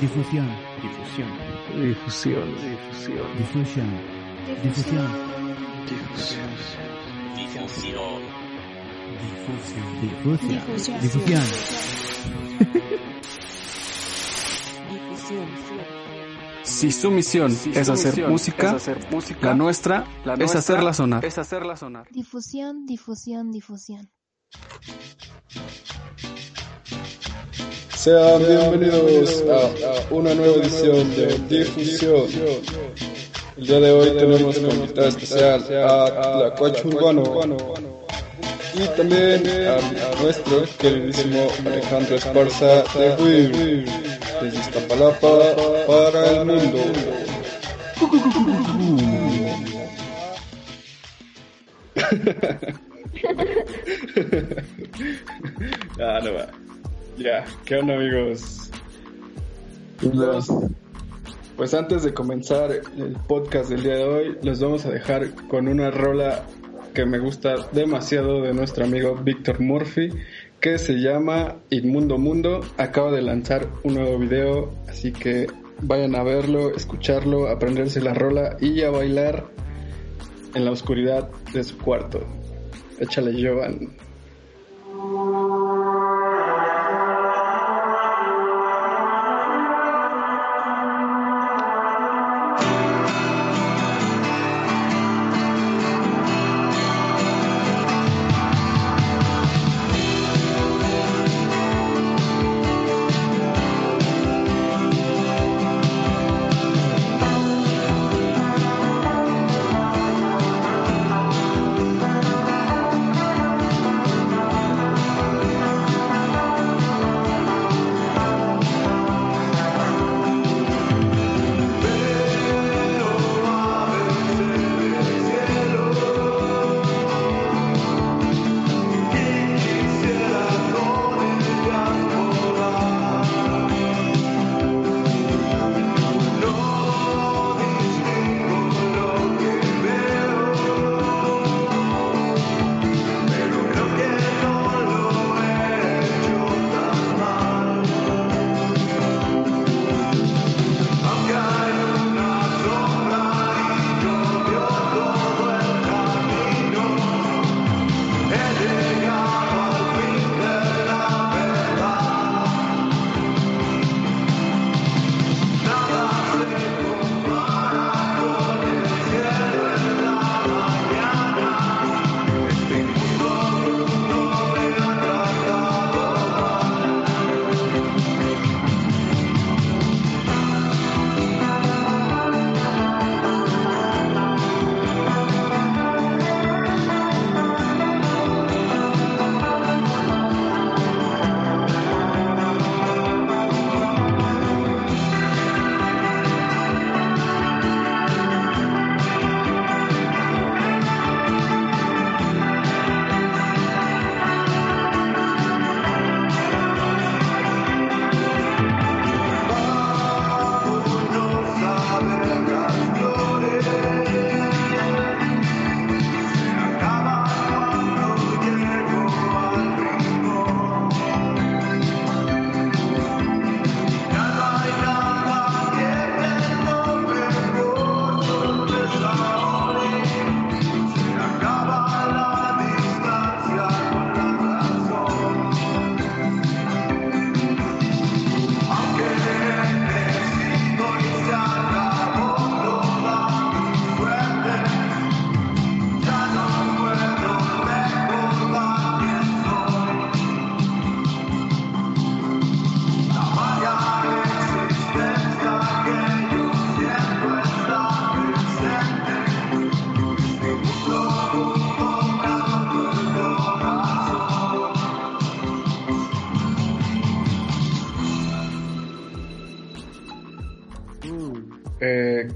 Difusión. Difusión. Difusión. Difusión. Difusión. Difusión. Difusión. Difusión. Difusión. Difusión. Difusión. Difusión. Si su misión es hacer música, la nuestra es hacerla sonar. Es hacerla sonar. Difusión, difusión, difusión. Sean bienvenidos a una nueva edición de Difusión. El día de hoy tenemos como invitada especial a Urbano y también a nuestro queridísimo Alejandro Esparza de WIR, desde Iztapalapa para el mundo. Ah, no va. Ya, ¿qué onda amigos? Pues, pues antes de comenzar el podcast del día de hoy, les vamos a dejar con una rola que me gusta demasiado de nuestro amigo Víctor Murphy, que se llama Inmundo Mundo. Acaba de lanzar un nuevo video, así que vayan a verlo, escucharlo, aprenderse la rola y a bailar en la oscuridad de su cuarto. Échale, Jovan.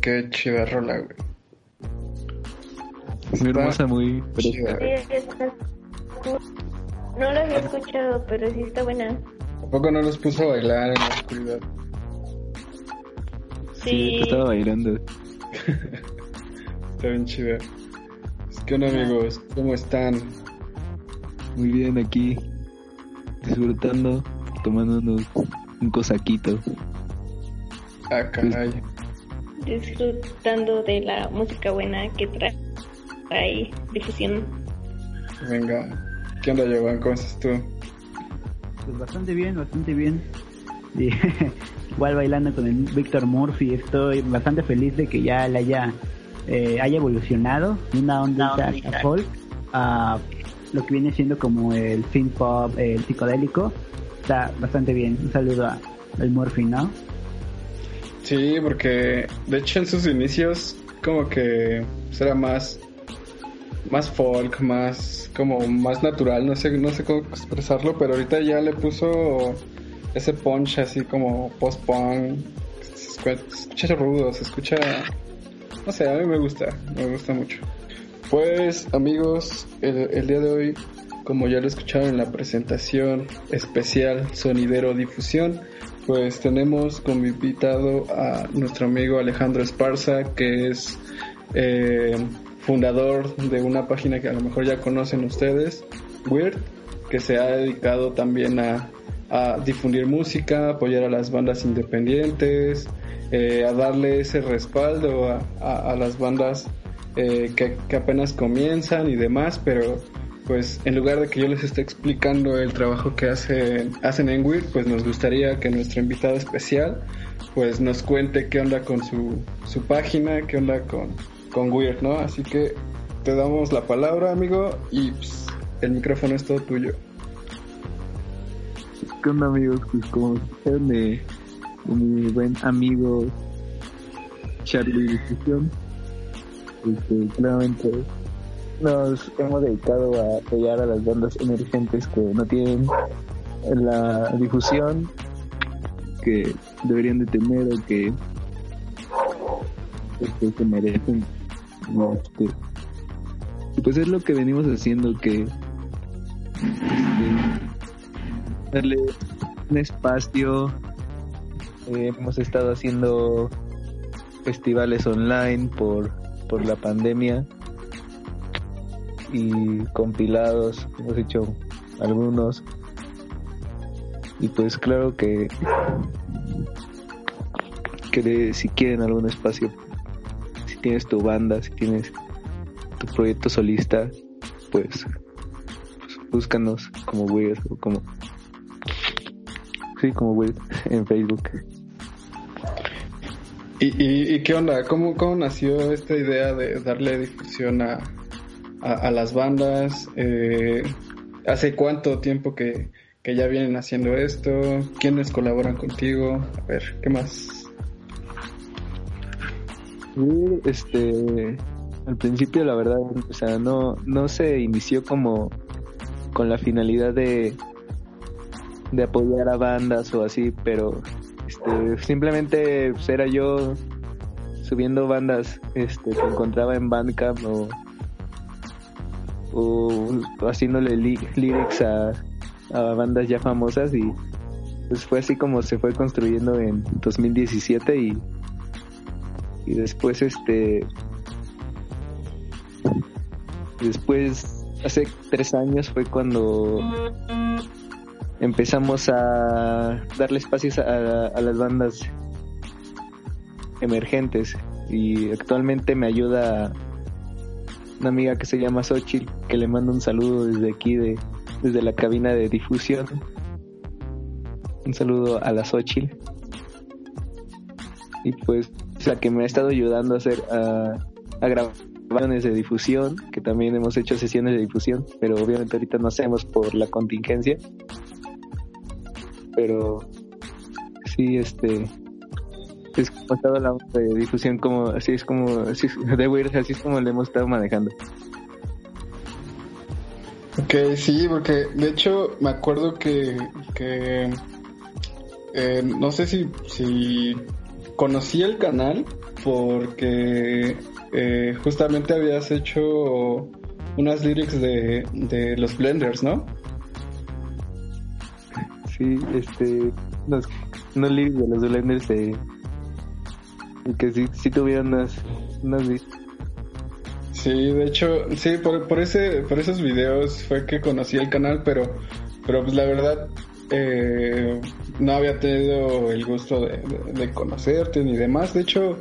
Qué chida rola, güey. Muy hermosa, muy chida, güey. Sí, está- No lo había escuchado, pero sí está buena. Tampoco no los puso a bailar en la oscuridad. Sí. estaba bailando. Está bien chida. Es que, onda, amigos, ¿cómo están? Muy bien aquí, disfrutando, tomándonos un cosaquito. Ah, caray. Disfrutando de la música buena que trae, trae difusión. Venga. ¿Qué onda, Giovanni? ¿Cómo estás tú? Pues bastante bien, bastante bien. Igual bailando con el Víctor Murphy, estoy bastante feliz de que ya le haya, eh, haya evolucionado de una onda a- folk a lo que viene siendo como el synth pop, el psicodélico. Está bastante bien. Un saludo a- al Murphy, ¿no? Sí, porque de hecho en sus inicios como que era más más folk, más como más natural, no sé no sé cómo expresarlo, pero ahorita ya le puso ese punch así como post punk, se escucha rudo, se escucha no sé, a mí me gusta, me gusta mucho. Pues amigos, el, el día de hoy, como ya lo escucharon en la presentación especial Sonidero Difusión, pues tenemos como invitado a nuestro amigo Alejandro Esparza, que es eh, fundador de una página que a lo mejor ya conocen ustedes, Weird, que se ha dedicado también a, a difundir música, apoyar a las bandas independientes, eh, a darle ese respaldo a, a- las bandas eh, que, que apenas comienzan y demás, pero pues en lugar de que yo les esté explicando el trabajo que hacen, hacen en Weird, pues nos gustaría que nuestro invitado especial pues nos cuente qué onda con su, su página, qué onda con, con Weird, ¿no? Así que te damos la palabra, amigo, y pues, el micrófono es todo tuyo. ¿Qué onda amigos? Pues como mi buen amigo Charlie Difusión, este, claramente nos hemos dedicado a apoyar a las bandas emergentes que no tienen la difusión que deberían de tener o que, este, que merecen. Este, pues es lo que venimos haciendo que este, darle un espacio. Eh, hemos estado haciendo festivales online por, por la pandemia y compilados, hemos hecho algunos. Y pues claro que, que si quieren algún espacio, si tienes tu banda, si tienes tu proyecto solista, pues, pues búscanos como Weird o como Sí, como Weird en Facebook. ¿Y, y, y qué onda? ¿Cómo, ¿Cómo nació esta idea de darle difusión a, a, las bandas? Eh, ¿Hace cuánto tiempo que, que ya vienen haciendo esto? ¿Quiénes colaboran contigo? A ver, ¿qué más? Este, al principio la verdad, o sea, no, no se inició como con la finalidad de, de apoyar a bandas o así, pero este, simplemente pues, era yo subiendo bandas este, que encontraba en Bandcamp o, o haciéndole lyrics a, a bandas ya famosas y pues fue así como se fue construyendo en 2017 y y después este después hace tres años fue cuando empezamos a darle espacios a, a las bandas emergentes y actualmente me ayuda una amiga que se llama Xochitl que le mando un saludo desde aquí de desde la cabina de difusión. Un saludo a la Xochitl. Y pues es la que me ha estado ayudando a hacer a, a grabaciones de difusión que también hemos hecho sesiones de difusión pero obviamente ahorita no hacemos por la contingencia. Pero sí este es estado la de difusión como así es como así es, de Weird, así es como le hemos estado manejando Ok, sí, porque de hecho me acuerdo que, que eh, no sé si, si conocí el canal porque eh, justamente habías hecho unas lyrics de, de los Blenders, ¿no? sí este unos, unos lyrics de los Blenders de y que sí, sí tuvieron unas unas Sí, de hecho, sí, por, por ese, por esos videos fue que conocí el canal, pero, pero pues la verdad, eh, no había tenido el gusto de, de- de conocerte ni demás. De hecho,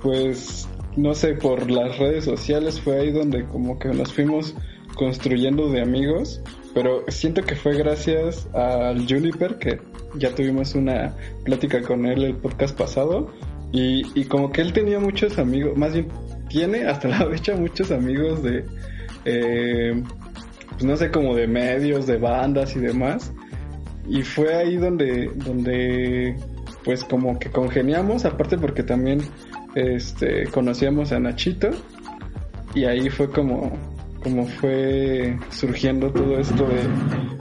pues no sé, por las redes sociales fue ahí donde como que nos fuimos construyendo de amigos. Pero siento que fue gracias al Juniper que ya tuvimos una plática con él el podcast pasado. Y, y como que él tenía muchos amigos, más bien tiene hasta la fecha muchos amigos de, eh, pues no sé, como de medios, de bandas y demás. Y fue ahí donde, donde, pues como que congeniamos, aparte porque también, este, conocíamos a Nachito. Y ahí fue como, como fue surgiendo todo esto de,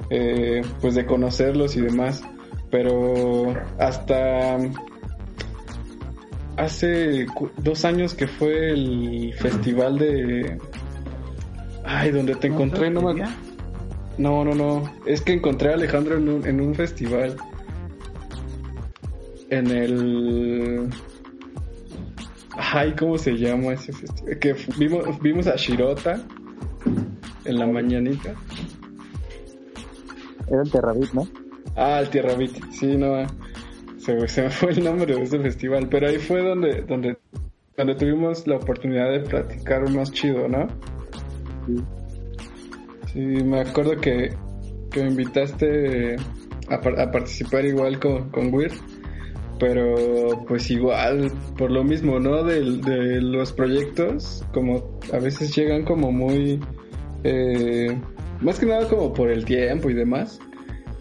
eh, pues de conocerlos y demás. Pero hasta hace dos años que fue el festival de... Ay, donde te encontré, no me no, no, no. Es que encontré a Alejandro en un, en un festival. En el... Ay, ¿cómo se llama ese festival? Que vimos, vimos a Shirota en la mañanita. Era el Terrabit, ¿no? Ah, el Tierra Beat. Sí, no. Se, fue el nombre de ese festival. Pero ahí fue donde, donde, donde tuvimos la oportunidad de platicar más chido, ¿no? Sí. Sí, me acuerdo que, que me invitaste a, par- a participar igual con, con Weird. Pero pues igual, por lo mismo, ¿no? Del- De, los proyectos, como a veces llegan como muy... eh, más que nada como por el tiempo y demás.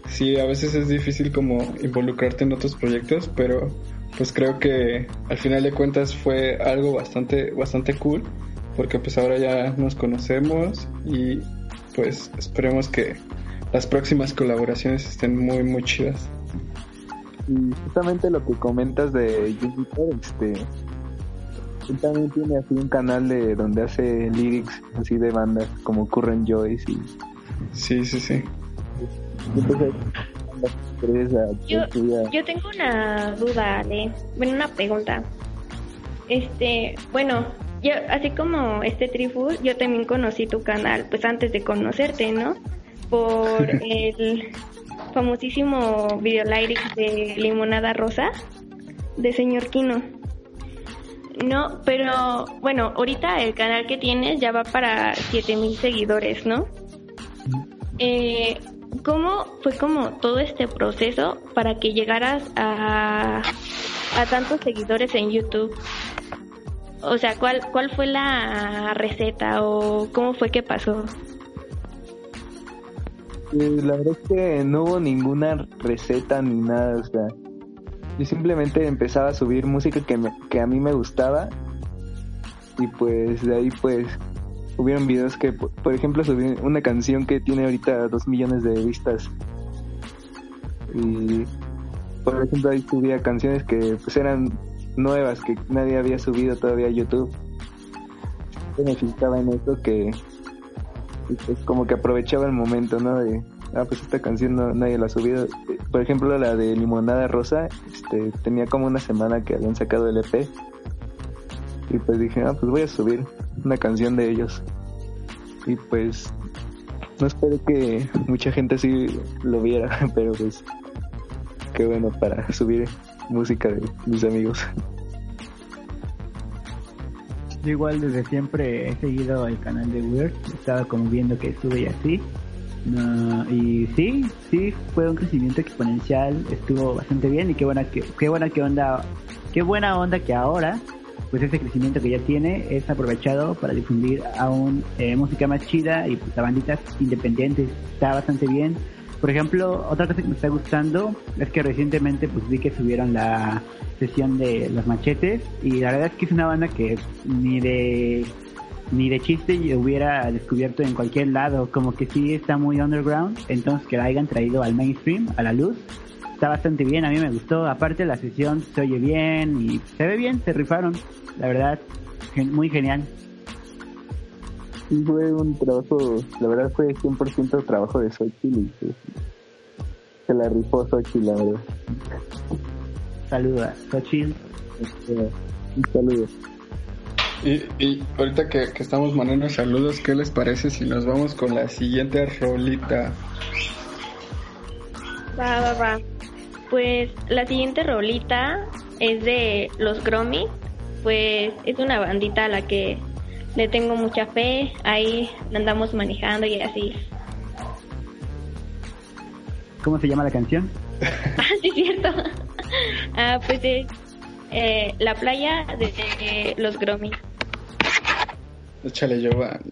Sí, a veces es difícil como involucrarte en otros proyectos, pero pues creo que al final de cuentas fue algo bastante, bastante cool, porque pues ahora ya nos conocemos y pues esperemos que las próximas colaboraciones estén muy, muy chidas. Y justamente lo que comentas de Juniper, este, él también tiene así un canal de donde hace lyrics así de bandas como Current Joyce y Sí, sí, sí. Entonces Yo, yo tengo una duda, Ale. Bueno, una pregunta. Este, bueno, yo, así como este Trifus, yo también conocí tu canal, pues antes de conocerte, ¿no? Por el famosísimo video lyrics de Limonada Rosa, de Señor Kino. No, pero bueno, ahorita el canal que tienes ya va para 7000 seguidores, ¿no? Eh, ¿Cómo fue como todo este proceso para que llegaras a, a tantos seguidores en YouTube? O sea, ¿cuál, ¿cuál fue la receta o cómo fue que pasó? Eh, la verdad es que no hubo ninguna receta ni nada, o sea, yo simplemente empezaba a subir música que, me- que a mí me gustaba y pues de ahí pues hubieron videos que, por ejemplo, subí una canción que tiene ahorita dos millones de vistas y por ejemplo ahí subía canciones que pues eran nuevas que nadie había subido todavía a YouTube. Yo me en eso que pues como que aprovechaba el momento, ¿no? De, ah, pues esta canción no, nadie la ha subido. Por ejemplo, la de Limonada Rosa, este, tenía como una semana que habían sacado el EP. Y pues dije, ah, pues voy a subir una canción de ellos. Y pues no esperé que mucha gente así lo viera, pero pues qué bueno para subir música de mis amigos. Yo igual desde siempre he seguido el canal de Weird, estaba como viendo que sube y así. No, y sí, sí, fue un crecimiento exponencial, estuvo bastante bien y qué buena que, qué buena que onda, qué buena onda que ahora, pues ese crecimiento que ya tiene es aprovechado para difundir aún eh, música más chida y pues a banditas independientes, está bastante bien. Por ejemplo, otra cosa que me está gustando es que recientemente pues vi que subieron la sesión de los machetes y la verdad es que es una banda que ni de ni de chiste hubiera descubierto en cualquier lado, como que sí está muy underground, entonces que la hayan traído al mainstream, a la luz, está bastante bien, a mí me gustó, aparte la sesión se oye bien y se ve bien, se rifaron, la verdad, gen- muy genial. Sí, fue un trabajo, la verdad fue 100% trabajo de Xochitl y pues, se la rifó Xochitl, la verdad. Saludos a Xochitl. Este, Un saludo. Y, y ahorita que, que estamos mandando saludos, ¿qué les parece si nos vamos con la siguiente rolita? Va, va, va. pues la siguiente rolita es de los Gromi. Pues es una bandita a la que le tengo mucha fe. Ahí la andamos manejando y así. ¿Cómo se llama la canción? Ah, sí, es cierto. ah, pues es eh, La playa de, de los Gromi. Échale, Giovanni.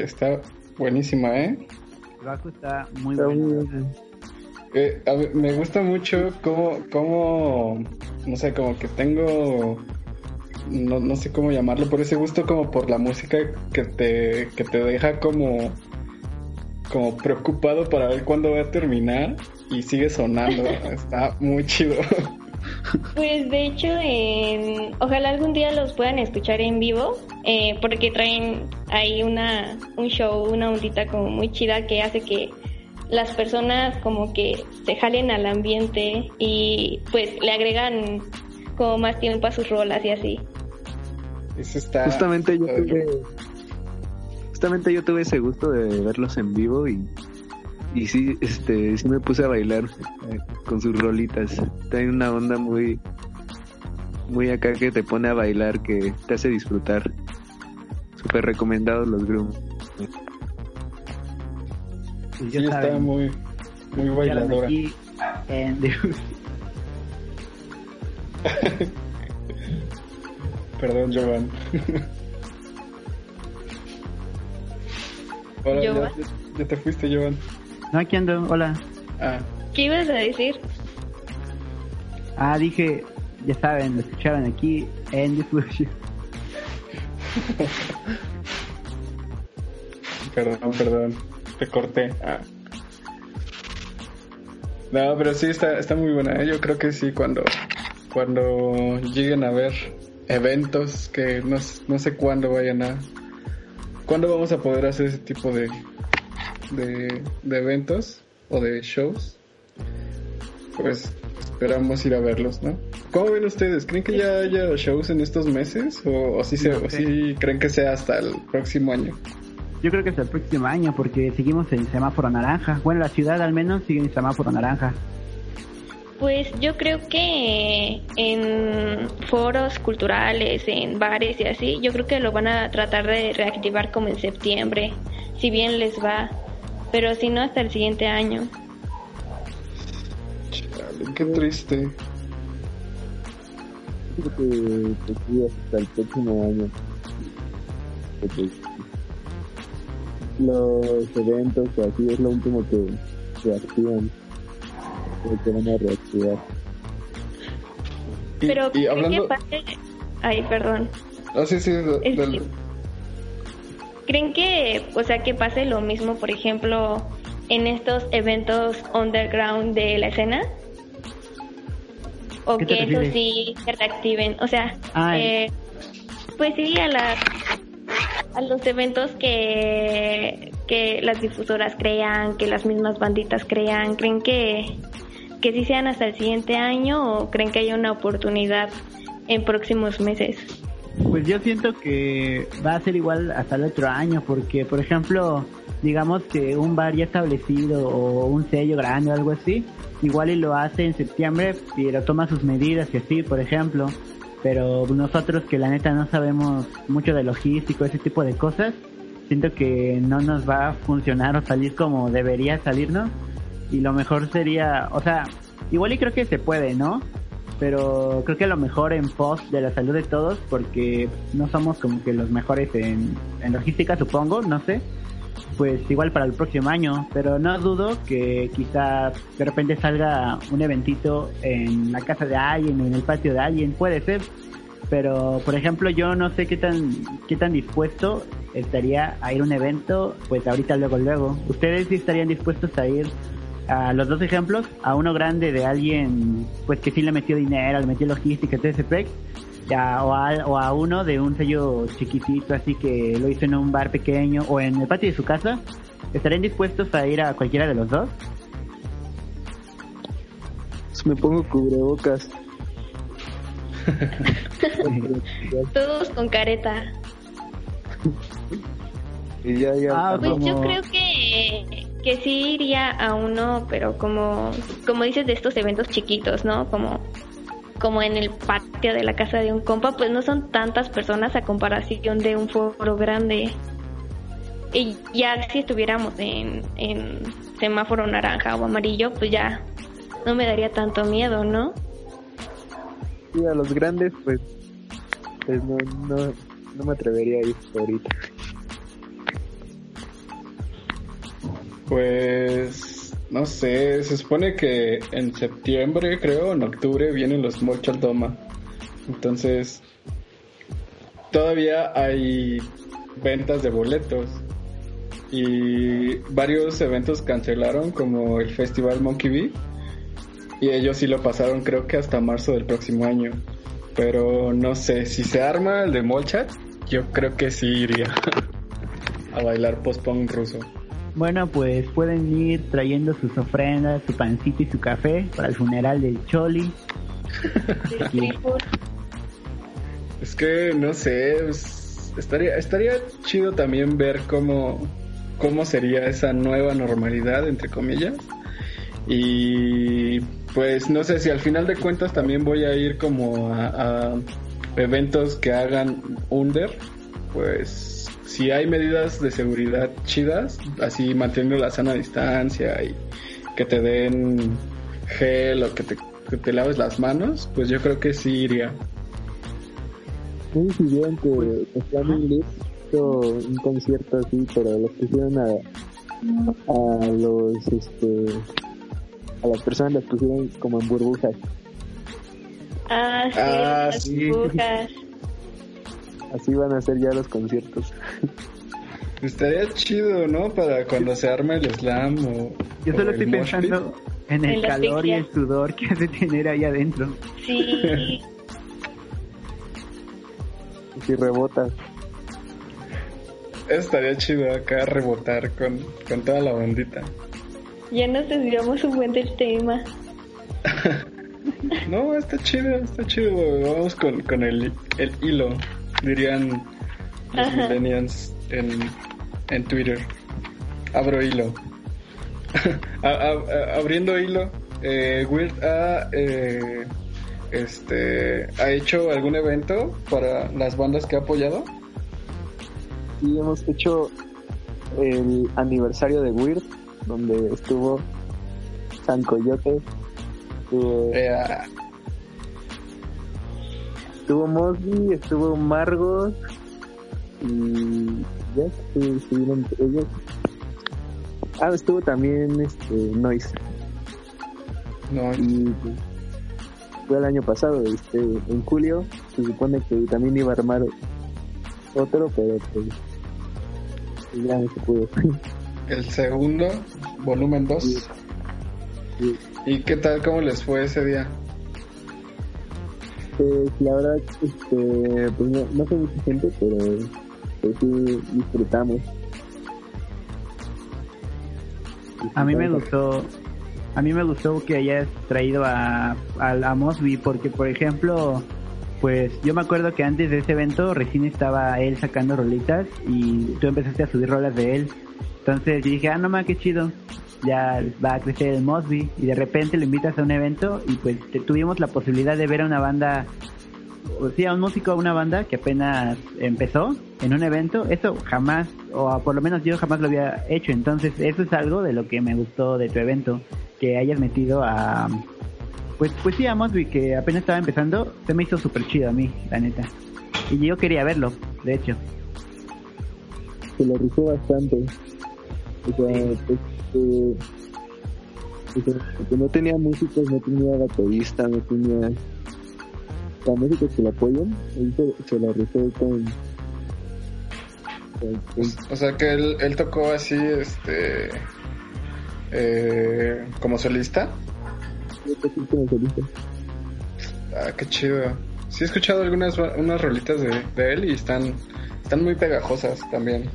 Está buenísima, ¿eh? Baku está muy Está. Eh, a ver, me gusta mucho cómo, cómo, no sé, como que tengo, no, no sé cómo llamarlo, por ese gusto como por la música que te, que te deja como, como preocupado para ver cuándo va a terminar y sigue sonando. Está muy chido. Pues de hecho, en... ojalá algún día los puedan escuchar en vivo, eh, porque traen ahí una, un show, una ondita como muy chida que hace que las personas como que se jalen al ambiente y pues le agregan como más tiempo a sus rolas y así. Eso está. Justamente yo tuve, justamente yo tuve ese gusto de verlos en vivo y, y sí, este, sí me puse a bailar eh, con sus rolitas. Tiene una onda muy, muy acá que te pone a bailar, que te hace disfrutar. Súper recomendados los grooms. Pues Sí, está saben, muy, muy ya bailadora. aquí en Perdón, Jovan. Ya, ya- ya te fuiste, Jovan. No, aquí ando, hola. Ah, ¿Qué ibas a decir? Ah, dije, ya saben, lo escuchaban aquí en Diffusion. perdón, perdón. Te corté. Ah. No, pero sí está, está muy buena. ¿eh? Yo creo que sí, cuando, cuando lleguen a ver eventos que no, no sé cuándo vayan a... ¿Cuándo vamos a poder hacer ese tipo de, de, de eventos o de shows? Pues esperamos ir a verlos, ¿no? ¿Cómo ven ustedes? ¿Creen que ya haya shows en estos meses? ¿O, o sí, sí creen que sea hasta el próximo año? Yo creo que hasta el próximo año, porque seguimos en semáforo naranja. Bueno, la ciudad al menos sigue en semáforo naranja. Pues yo creo que en foros culturales, en bares y así, yo creo que lo van a tratar de reactivar como en septiembre, si bien les va, pero si no hasta el siguiente año. Chale, qué triste. Creo que pues, hasta el próximo año. Los eventos o así es lo último que reactivan. Creo que van a reactivar. Y, Pero y ¿creen hablando... que pase... Ay, perdón. Ah, sí, sí, del- que- ¿Creen que, o sea, que pase lo mismo, por ejemplo, en estos eventos underground de la escena? ¿O ¿Qué te que eso sí se reactiven? O sea, Ah, eh, pues sí, a las a los eventos que, que las difusoras crean, que las mismas banditas crean, ¿creen que, que sí sean hasta el siguiente año o creen que haya una oportunidad en próximos meses? Pues yo siento que va a ser igual hasta el otro año, porque por ejemplo, digamos que un bar ya establecido o un sello grande o algo así, igual y lo hace en septiembre, pero toma sus medidas y así, por ejemplo. Pero nosotros que la neta no sabemos mucho de logístico, ese tipo de cosas, siento que no nos va a funcionar o salir como debería salirnos. Y lo mejor sería, o sea, igual y creo que se puede, ¿no? Pero creo que a lo mejor en pos de la salud de todos, porque no somos como que los mejores en, en logística, supongo, no sé, pues igual para el próximo año, pero no dudo que quizá de repente salga un eventito en la casa de alguien o en el patio de alguien, puede ser, pero por ejemplo yo no sé qué tan qué tan dispuesto estaría a ir a un evento, pues ahorita luego luego. ¿Ustedes sí estarían dispuestos a ir a los dos ejemplos, a uno grande de alguien pues que sí le metió dinero, le metió logística, pex, ya, o, a, o a uno de un sello chiquitito así que lo hizo en un bar pequeño o en el patio de su casa, ¿estarían dispuestos a ir a cualquiera de los dos? Pues me pongo cubrebocas. Todos con careta. y ya, ya. Ah, Pues como- yo creo que, que sí iría a uno, pero como, como dices de estos eventos chiquitos, ¿no? Como, como en el patio de la casa de un compa, pues no son tantas personas a comparación de un foro grande. Y ya si estuviéramos en, en semáforo naranja o amarillo, pues ya no me daría tanto miedo, ¿no? Sí, a los grandes, pues, pues no, no, no me atrevería a ir ahorita. Pues no sé, se supone que en septiembre, creo, en octubre vienen los Mortal. Entonces, todavía hay ventas de boletos. y varios eventos cancelaron como el Festival Monkey Bee y ellos sí lo pasaron creo que hasta marzo del próximo año. Pero no sé, si se arma el de Molchat, yo creo que sí iría a bailar post-punk ruso. Bueno, pues pueden ir trayendo sus ofrendas, su pancito y su café para el funeral del Choli. Es que no sé, pues, estaría estaría chido también ver cómo cómo sería esa nueva normalidad entre comillas. Y pues no sé si al final de cuentas también voy a ir como a, a eventos que hagan under, pues si hay medidas de seguridad chidas, así manteniendo la sana distancia y que te den gel o que te, que te laves las manos, pues yo creo que sí iría. No sé si vieron que Flaming hizo un concierto así, pero lo pusieron a, a los, este, a las personas las pusieron como en burbujas. Ah, sí, Ah, las sí. burbujas. Así van a ser ya los conciertos. Estaría chido, ¿no? Para cuando se arme el slam o... Yo solo estoy pensando en el En calor y el sudor que hace tener ahí adentro. Sí, Si rebota. Estaría chido acá rebotar con, con toda la bandita. ya nos desviamos un buen del tema. No, está chido, está chido. Vamos con, con el, el hilo, dirían los millennials en, en Twitter. Abro hilo. A- a- a- abriendo hilo, eh, Weird ha, eh, este, ha hecho algún evento para las bandas que ha apoyado. Y hemos hecho el aniversario de Weird, donde estuvo San Coyote, estuvo, Eh, estuvo Mosby, estuvo Margos y ya estu- estuvieron ellos. Ah, estuvo también este Noise no, y fue el año pasado, este, en julio se supone que también iba a armar otro, pero pues ya no se pudo. el segundo, volumen 2. Sí. Sí. ¿Y qué tal? ¿Cómo les fue ese día? Pues la verdad, este, pues no, no mucha gente, pero pues sí disfrutamos. A mí me gustó, a mí me gustó que hayas traído a, a, a Mosby porque por ejemplo, pues yo me acuerdo que antes de ese evento recién estaba él sacando rolitas y tú empezaste a subir rolas de él. Entonces yo dije, ah, no más, qué chido. Ya va a crecer el Mosby y de repente lo invitas a un evento y pues tuvimos la posibilidad de ver a una banda o sí, a un músico, a una banda que apenas empezó en un evento, eso jamás, o por lo menos yo jamás lo había hecho, entonces eso es algo de lo que me gustó de tu evento, que hayas metido a, pues, pues sí, a Mosby, que apenas estaba empezando, se me hizo súper chido a mí, la neta. Y yo quería verlo, de hecho. se lo rifó bastante. O sea, pues, eh, o sea, porque no tenía músicos, no tenía baterista, no tenía sea, músicos que lo apoyan. Él se, se lo rifó con, con- con- O sea que él, él tocó así, este, eh, como solista. con- con solista. Ah, qué chido. Sí he escuchado algunas unas rolitas de, de él y están, están muy pegajosas también.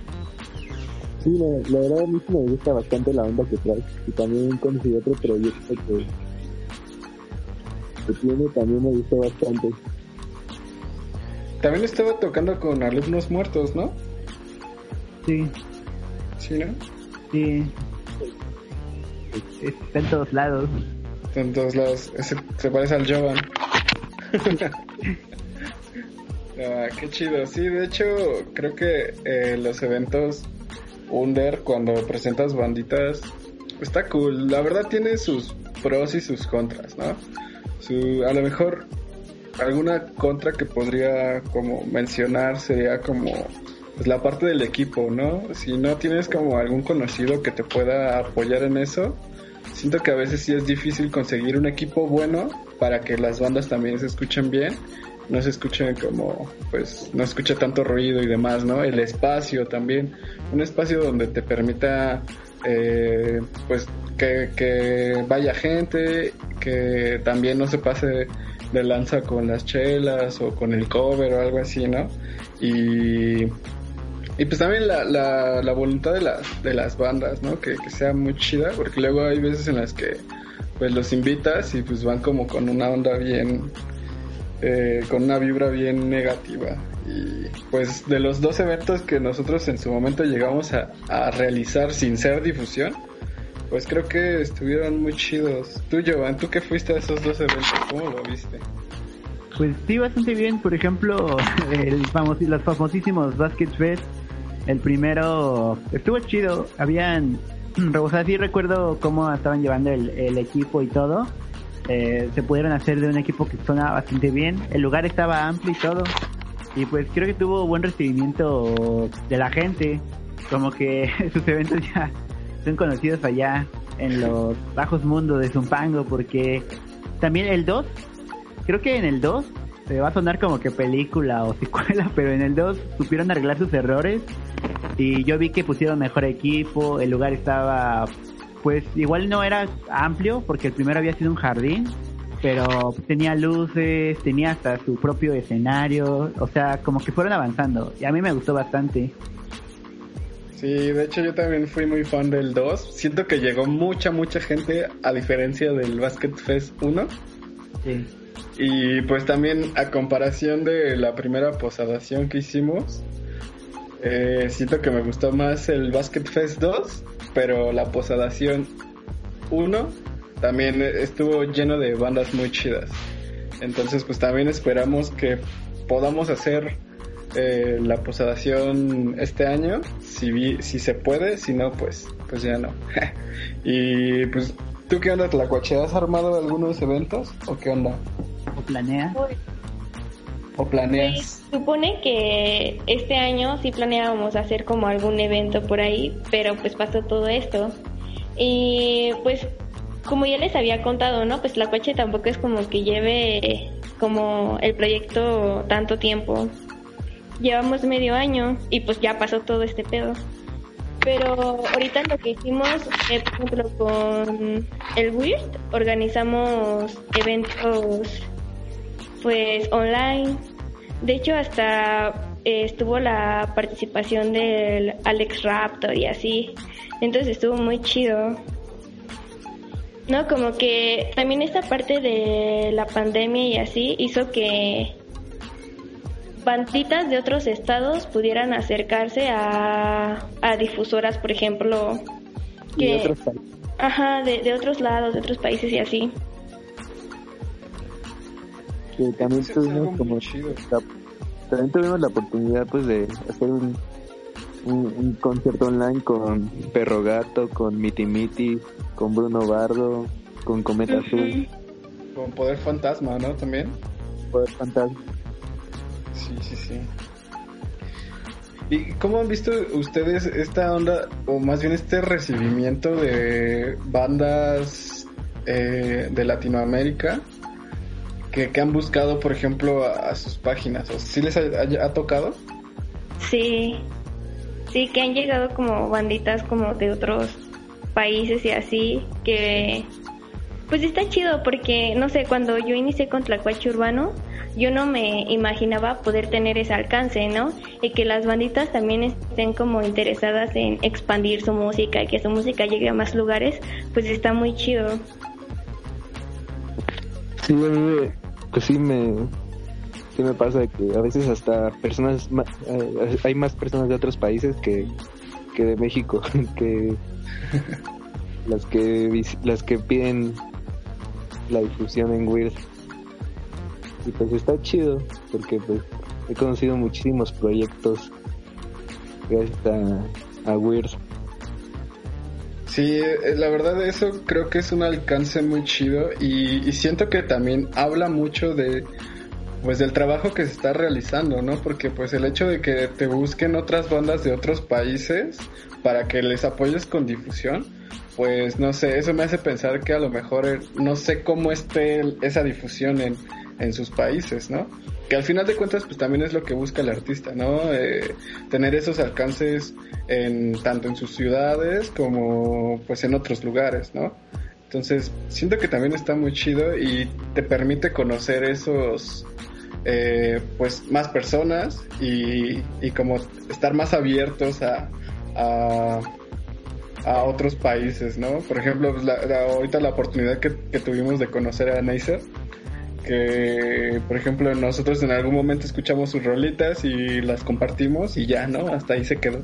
Sí, la, la verdad a mí sí me gusta bastante la onda que trae. Y también conocí otro proyecto que, que tiene, también me gustó bastante. También estaba tocando con alumnos muertos, ¿no? Sí, Sí, ¿no? sí. Está en todos lados. Está en todos lados. Ese se parece al Jovan. ah, qué chido. Sí, de hecho, creo que eh, los eventos Under, cuando presentas banditas, está cool. La verdad tiene sus pros y sus contras, ¿no? Su, a lo mejor alguna contra que podría como mencionar sería como pues, la parte del equipo, ¿no? Si no tienes como algún conocido que te pueda apoyar en eso, siento que a veces sí es difícil conseguir un equipo bueno para que las bandas también se escuchen bien no se escuche como, pues, no escuche tanto ruido y demás, ¿no? El espacio también, un espacio donde te permita, eh, pues, que, que vaya gente, que también no se pase de lanza con las chelas o con el cover o algo así, ¿no? Y, y pues también la, la, la voluntad de las, de las bandas, ¿no? Que, que sea muy chida, porque luego hay veces en las que pues los invitas y pues van como con una onda bien, eh, con una vibra bien negativa. Y pues de los dos eventos que nosotros en su momento llegamos a, realizar sin ser difusión, pues creo que estuvieron muy chidos. Tú, Jovan, ¿tú qué fuiste a esos dos eventos? ¿Cómo lo viste? Pues sí, bastante bien. Por ejemplo, el famos los famosísimos Basket Fest. El primero estuvo chido. Habían, o sea, recuerdo cómo estaban llevando el equipo y todo. Eh, se pudieron hacer de un equipo que sonaba bastante bien. El lugar estaba amplio y todo. Y pues creo que tuvo buen recibimiento de la gente. Como que sus eventos ya son conocidos allá en los bajos mundos de Zumpango porque también el 2, creo que en el 2 se va a sonar como que película o secuela, pero en el 2 supieron arreglar sus errores y yo vi que pusieron mejor equipo, el lugar estaba pues igual no era amplio porque el primero había sido un jardín, pero tenía luces, tenía hasta su propio escenario, o sea, como que fueron avanzando y a mí me gustó bastante. Sí, de hecho yo también fui muy fan del 2. Siento que llegó mucha, mucha gente a diferencia del Basket Fest 1. Sí. Y pues también a comparación de la primera posadación que hicimos, eh, siento que me gustó más el Basket Fest 2, pero la posadación 1 también estuvo lleno de bandas muy chidas. Entonces pues también esperamos que podamos hacer eh, la posadación este año, si, vi, si se puede, si no, pues, pues ya no. y pues, ¿tú qué onda, Tlacuache? ¿Has armado algunos eventos o qué onda? ¿O planea? Supone que este año sí planeábamos hacer como algún evento por ahí, pero pues pasó todo esto. Y pues, como ya les había contado, ¿no? Pues la coche tampoco es como que lleve como el proyecto tanto tiempo llevamos medio año y pues ya pasó todo este pedo. Pero ahorita lo que hicimos, eh, por ejemplo, con el WIRT, organizamos eventos pues online. De hecho, hasta eh, estuvo la participación del Alex Raptor y así. Entonces estuvo muy chido. No, como que también esta parte de la pandemia y así hizo que banditas de otros estados pudieran acercarse a, a difusoras, por ejemplo, que, de otros países. ajá, de, de otros lados, de otros países y así. Que también Sí, tuvimos como chido. la, también tuvimos la oportunidad pues de hacer un, un, un concierto online con Perro Gato, con Miti Miti, con Bruno Bardo, con Cometa Azul, Con Poder Fantasma, ¿no? También. Poder Fantasma. Sí, sí, sí. ¿Y cómo han visto ustedes esta onda, o más bien este recibimiento de bandas eh, de Latinoamérica que, que han buscado, por ejemplo, a, a sus páginas? ¿O ¿Sí les ha, ha- ha tocado? Sí, sí, que han llegado como banditas como de otros países y así, que pues está chido porque, no sé, cuando yo inicié con Tlacuache Urbano, yo no me imaginaba poder tener ese alcance, ¿no? Y que las banditas también estén como interesadas en expandir su música y que su música llegue a más lugares, pues está muy chido. Sí, a mí pues sí me, sí me pasa que a veces hasta personas, eh, hay más personas de otros países que, que de México, que las que las que piden la difusión en Weird. Y pues está chido, porque pues he conocido muchísimos proyectos gracias a, a Weird. Sí, eh, la verdad eso creo que es un alcance muy chido y, siento que también habla mucho de pues del trabajo que se está realizando, ¿no? Porque pues el hecho de que te busquen otras bandas de otros países para que les apoyes con difusión, pues no sé, eso me hace pensar que a lo mejor eh, no sé cómo esté esa difusión en, en sus países, ¿no? que al final de cuentas pues también es lo que busca el artista, ¿no? Eh, tener esos alcances en tanto en sus ciudades como pues en otros lugares, ¿no? Entonces siento que también está muy chido y te permite conocer esos eh, pues más personas y, y como estar más abiertos a, a, a otros países, ¿no? Por ejemplo, pues, la- la- ahorita la oportunidad que, que tuvimos de conocer a Neisser, que por ejemplo nosotros en algún momento escuchamos sus rolitas y las compartimos y ya, ¿no? Hasta ahí se quedó.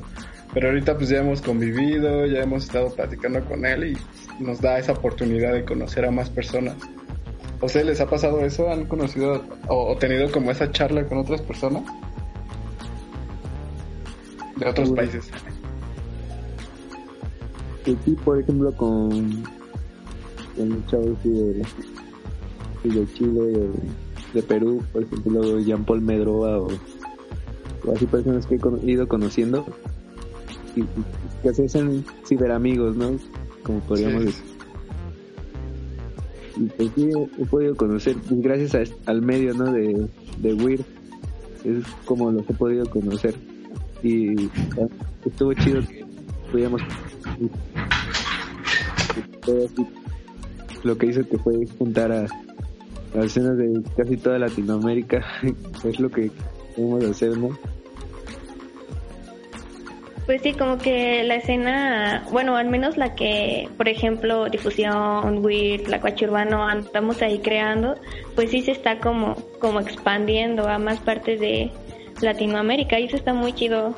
Pero ahorita pues ya hemos convivido, ya hemos estado platicando con él y nos da esa oportunidad de conocer a más personas. ¿A ustedes les ha pasado eso? ¿Han conocido o, o tenido como esa charla con otras personas? De otros Uy. países. Y sí, por ejemplo, con, con chavos sí, de, de Chile, de, de Perú, por ejemplo, Jean Paul Medroa o, o así personas que he ido conociendo y, y que se hacen ciberamigos, ¿no? Como podríamos Sí. decir. Y pues sí, he, podido conocer, pues, gracias a al medio, ¿no? De, de Weird, es como los he podido conocer. Y ah, estuvo chido que pudiéramos lo que hizo que fue juntar a las escenas de casi toda Latinoamérica es lo que queremos hacer no Pues sí, como que la escena, bueno, al menos la que, por ejemplo, Difusión, Weird, La Urbano, andamos ahí creando, pues sí se está como, como expandiendo a más partes de Latinoamérica y eso está muy chido.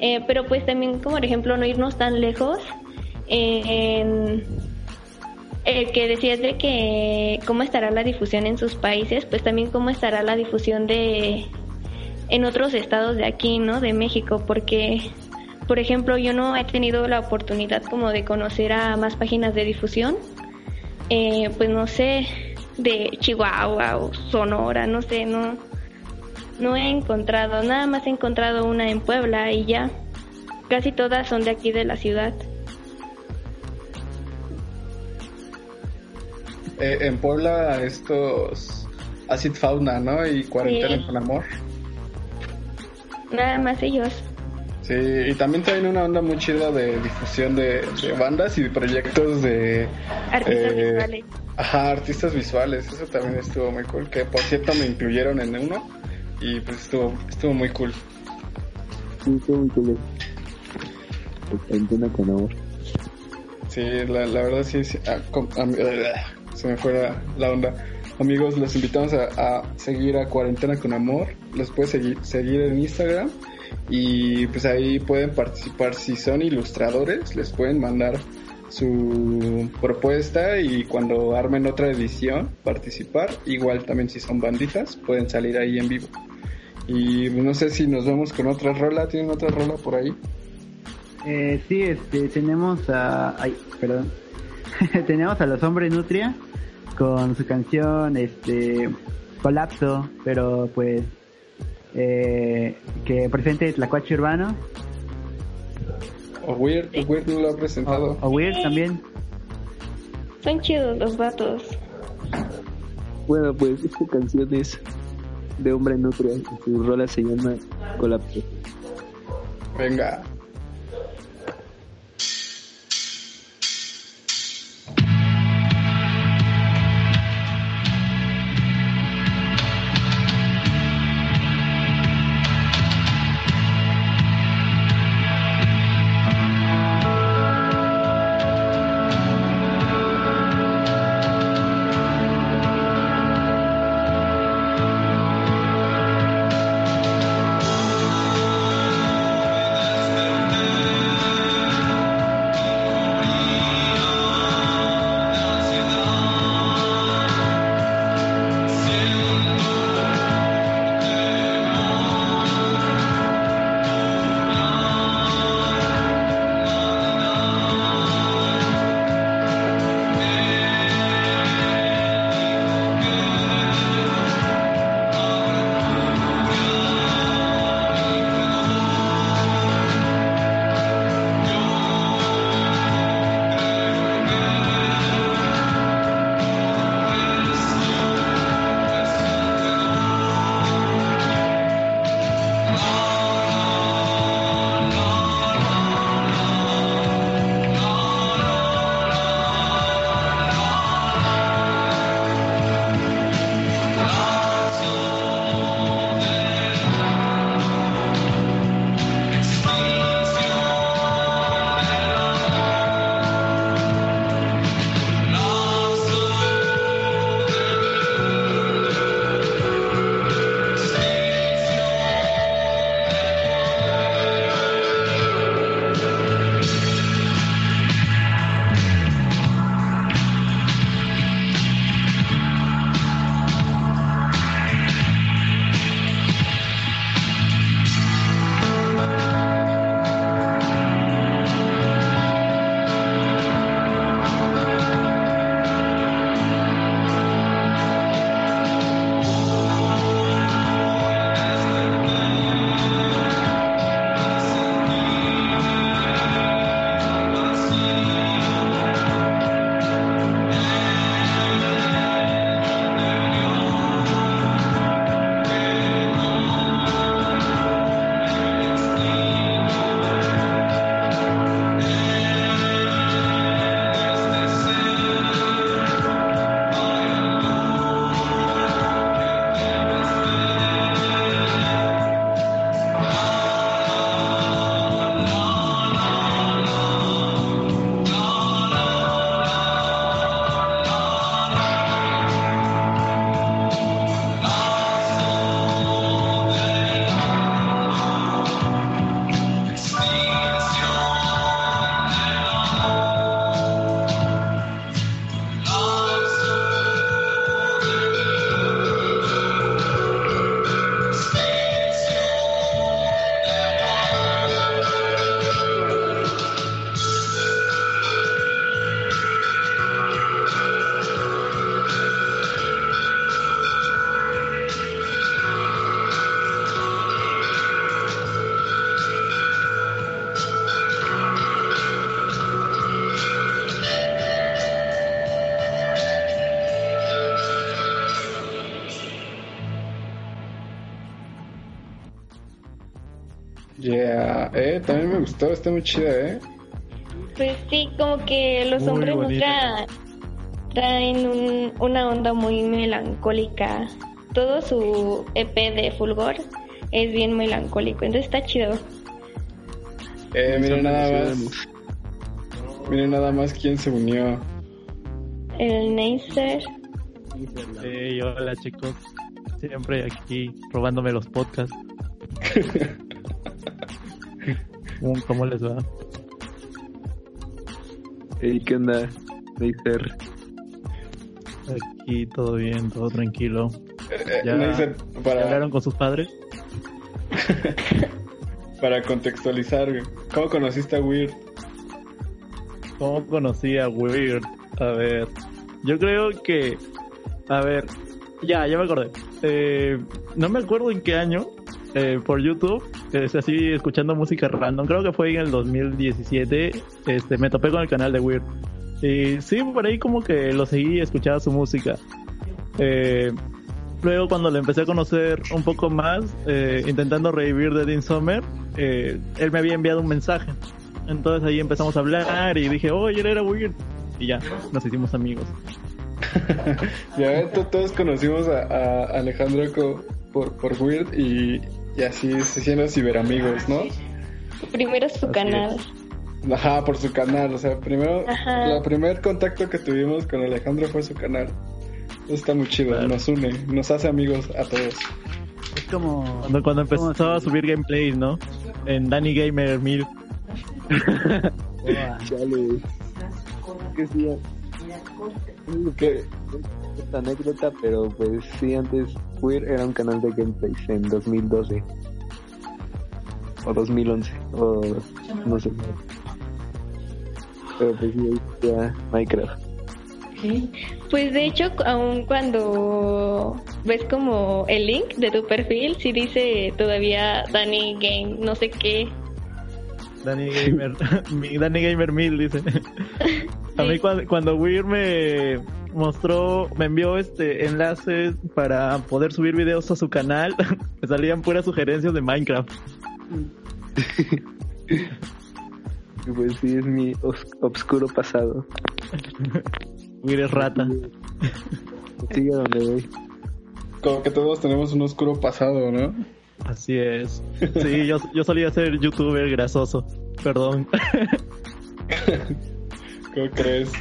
Eh, pero pues también, como por ejemplo, no irnos tan lejos, eh, en el que decías de que cómo estará la difusión en sus países, pues también cómo estará la difusión de en otros estados de aquí, ¿no? De México, porque, por ejemplo, yo no he tenido la oportunidad como de conocer a más páginas de difusión, eh, pues no sé, de Chihuahua o Sonora, no sé, no, no he encontrado, nada más he encontrado una en Puebla y ya, casi todas son de aquí de la ciudad. Eh, en Puebla estos Acid Fauna, ¿no? Y Cuarentena Sí. con Amor. Nada más ellos. Sí, y también tienen una onda muy chida de difusión de, de bandas y de proyectos de... Artistas eh, visuales. Ajá, artistas visuales, eso también estuvo muy cool, que por cierto me incluyeron en uno y pues estuvo, estuvo muy cool. sí estuvo muy cool Entiendo con amor Sí, la, la verdad sí, sí, com- am- eh, se me fue la, onda. Amigos, los invitamos a, a seguir a Cuarentena con Amor, los puedes seguir, seguir en Instagram y pues ahí pueden participar si son ilustradores, les pueden mandar su propuesta y cuando armen otra edición participar, igual también si son banditas pueden salir ahí en vivo. Y pues, no sé si nos vamos con otra rola, ¿tienen otra rola por ahí? Eh, sí, este, tenemos a... Ay, perdón. tenemos a los hombres Nutria con su canción, este, Colapso, pero pues, eh, que presente Tlacuache Urbano, O Weird, o Weird no lo ha presentado. o Weird también. Son chidos los vatos. bueno pues esta canción es de Hombre Nutria su rola se llama Colapso Venga. Eh, también me gustó, está muy chida, eh. Pues sí, como que los Muy hombres nunca traen un- una onda muy melancólica. Todo su EP de Fulgor es bien melancólico, entonces está chido. Eh, miren nada más. Miren nada más quién se unió. El Neisser. Hey, hola chicos. Siempre aquí robándome los podcasts. ¿Cómo- ¿Cómo les va? Ey, ¿qué onda? Neisser? Aquí todo bien, todo tranquilo. Eh, Ya- me dicen, ¿Ya para, hablaron con sus padres? para contextualizar. ¿cómo conociste a Weird? ¿Cómo conocí a Weird? A ver, yo creo que... A ver, ya, ya me acordé. Eh, no me acuerdo en qué año, eh, por YouTube, es así, escuchando música random, creo que fue en el 2017, este, me topé con el canal de Weird. Y sí, por ahí como que lo seguí escuchaba su música. Eh, luego cuando lo empecé a conocer un poco más, eh, intentando revivir de Dean Summer, eh, él me había enviado un mensaje. Entonces ahí empezamos a hablar y dije, oye, él era Weird. Y ya, nos hicimos amigos. Ya todos conocimos a, a Alejandro por, por Weird y, y así se hicieron ciberamigos, ¿no? Primero su Así canal. Ajá, por su canal. O sea, primero, Ajá. el primer contacto que tuvimos con Alejandro fue su canal. Eso está muy chido, Claro. nos une, nos hace amigos a todos. Es como. Cuando, cuando empezó como a subir gameplays, ¿no? En Danny Gamer 1000. Boa. Dale. Que esta anécdota, pero pues sí, antes Queer era un canal de gameplays en 2012 o 2011 o no sé. Pero pues sí, ahí ya Minecraft. Pues de hecho, aun cuando ves como el link de tu perfil, sí dice todavía Danny Game, no sé qué. Danny Gamer. Danny Gamer 1000 dice. A mí cuando, cuando Weir me mostró, me envió este enlaces para poder subir videos a su canal, me salían puras sugerencias de Minecraft. Pues sí, es mi os- obscuro pasado. Weir es rata. Sigue donde voy. Como que todos tenemos un oscuro pasado, ¿no? Así es. Sí, yo, yo solía ser youtuber grasoso. Perdón. ¿Cómo crees?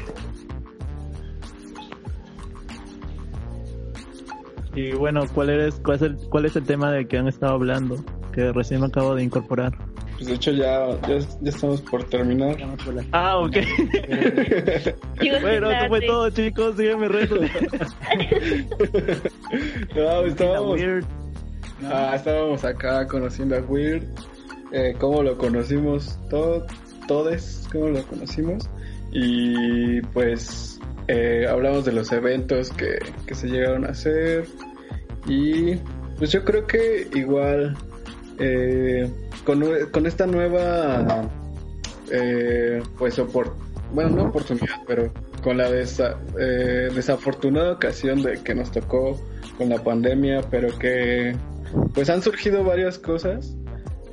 Y bueno, ¿cuál es, cuál es, el, cuál es el tema del que han estado hablando? Que recién me acabo de incorporar. Pues de hecho ya, ya, ya estamos por terminar. Ah, ok. Bueno, eso fue todo, chicos. Sígueme redes. No, estábamos, ah, estábamos acá conociendo a Weird. Eh, ¿Cómo lo conocimos? Todo, todos, ¿cómo lo conocimos? Y pues eh, hablamos de los eventos que, que se llegaron a hacer. Y pues yo creo que igual eh, con, con esta nueva eh, pues opor- bueno no oportunidad pero con la desa- eh, desafortunada ocasión de que nos tocó con la pandemia pero que pues han surgido varias cosas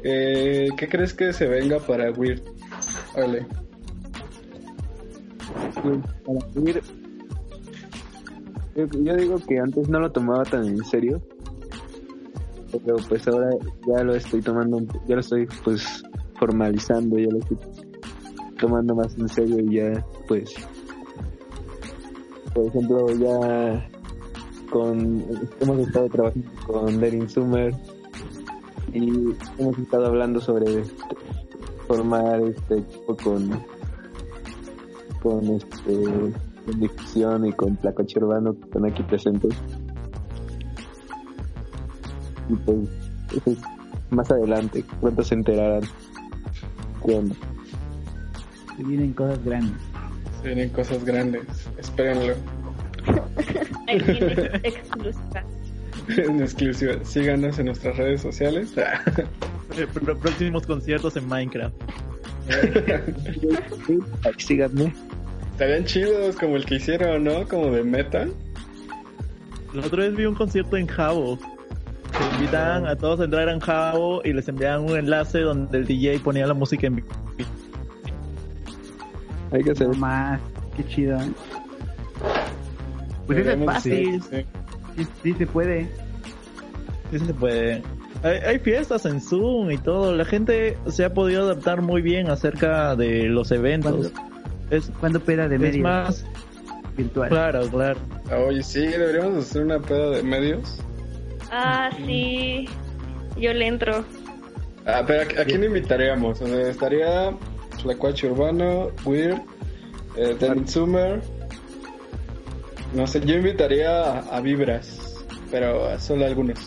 eh, ¿qué crees que se venga para Weird? Vale. Para subir, yo, yo digo que antes no lo tomaba tan en serio, pero pues ahora ya lo estoy tomando, ya lo estoy pues formalizando, ya lo estoy tomando más en serio y ya pues, por ejemplo ya con hemos estado trabajando con Derin Summer y hemos estado hablando sobre formar este equipo con con este con difusión y con Placoche Urbano que están aquí presentes. Y pues más adelante, pronto se enterarán. onda. Se vienen cosas grandes. se vienen cosas grandes espérenlo exclusiva. en exclusiva síganos en nuestras redes sociales pr- Próximos conciertos en Minecraft. Síganme. Estarían chidos como el que hicieron ¿no? como de metal La otra vez vi un concierto en Jabo. Se invitaban a todos a entrar en Jabo y les enviaban un enlace donde el DJ ponía la música en vivo. Hay que hacer más, qué chido. ¿eh? Pues eso es fácil, sí, sí. sí, sí se puede. Sí se puede. Hay, hay fiestas en Zoom y todo. La gente se ha podido adaptar muy bien acerca de los eventos. Es, Cuando peda de es medio más virtual. claro, claro. Ah, Oye, sí, deberíamos hacer una peda de medios. Ah, sí. Yo le entro. Ah, pero ¿a, a quién invitaríamos? O sea, estaría Tlacuache Urbano, Weird, eh, Summer. No sé, yo invitaría a, a Vibras, pero solo algunos.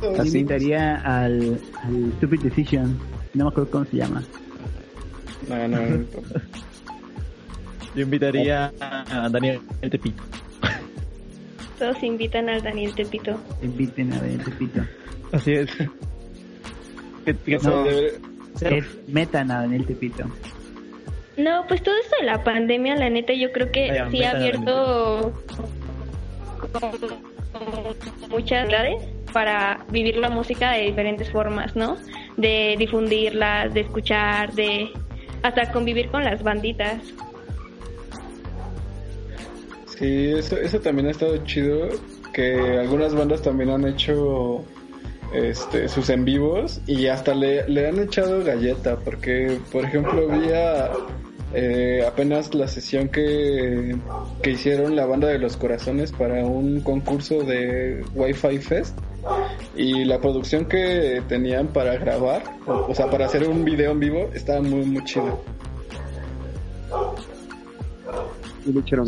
Yo invitaría al, al Stupid Decision. No me acuerdo cómo se llama. No, no, no. Yo invitaría a Daniel Tepito. Todos invitan al Daniel Tepito. Inviten a ver Tepito. Así es. O sea, No. Es metan a Daniel Tepito. No, pues todo esto de la pandemia, la neta, yo creo que sí ha abierto muchas redes para vivir la música de diferentes formas, ¿no? De difundirlas, de escuchar, de hasta convivir con las banditas. Sí, eso, eso también ha estado chido, que algunas bandas también han hecho este, sus en vivos y hasta le, le han echado galleta, porque por ejemplo vi eh, apenas la sesión que, que hicieron la banda de los corazones para un concurso de Wi-Fi Fest y la producción que tenían para grabar, o, o sea, para hacer un video en vivo, estaba muy, muy chido.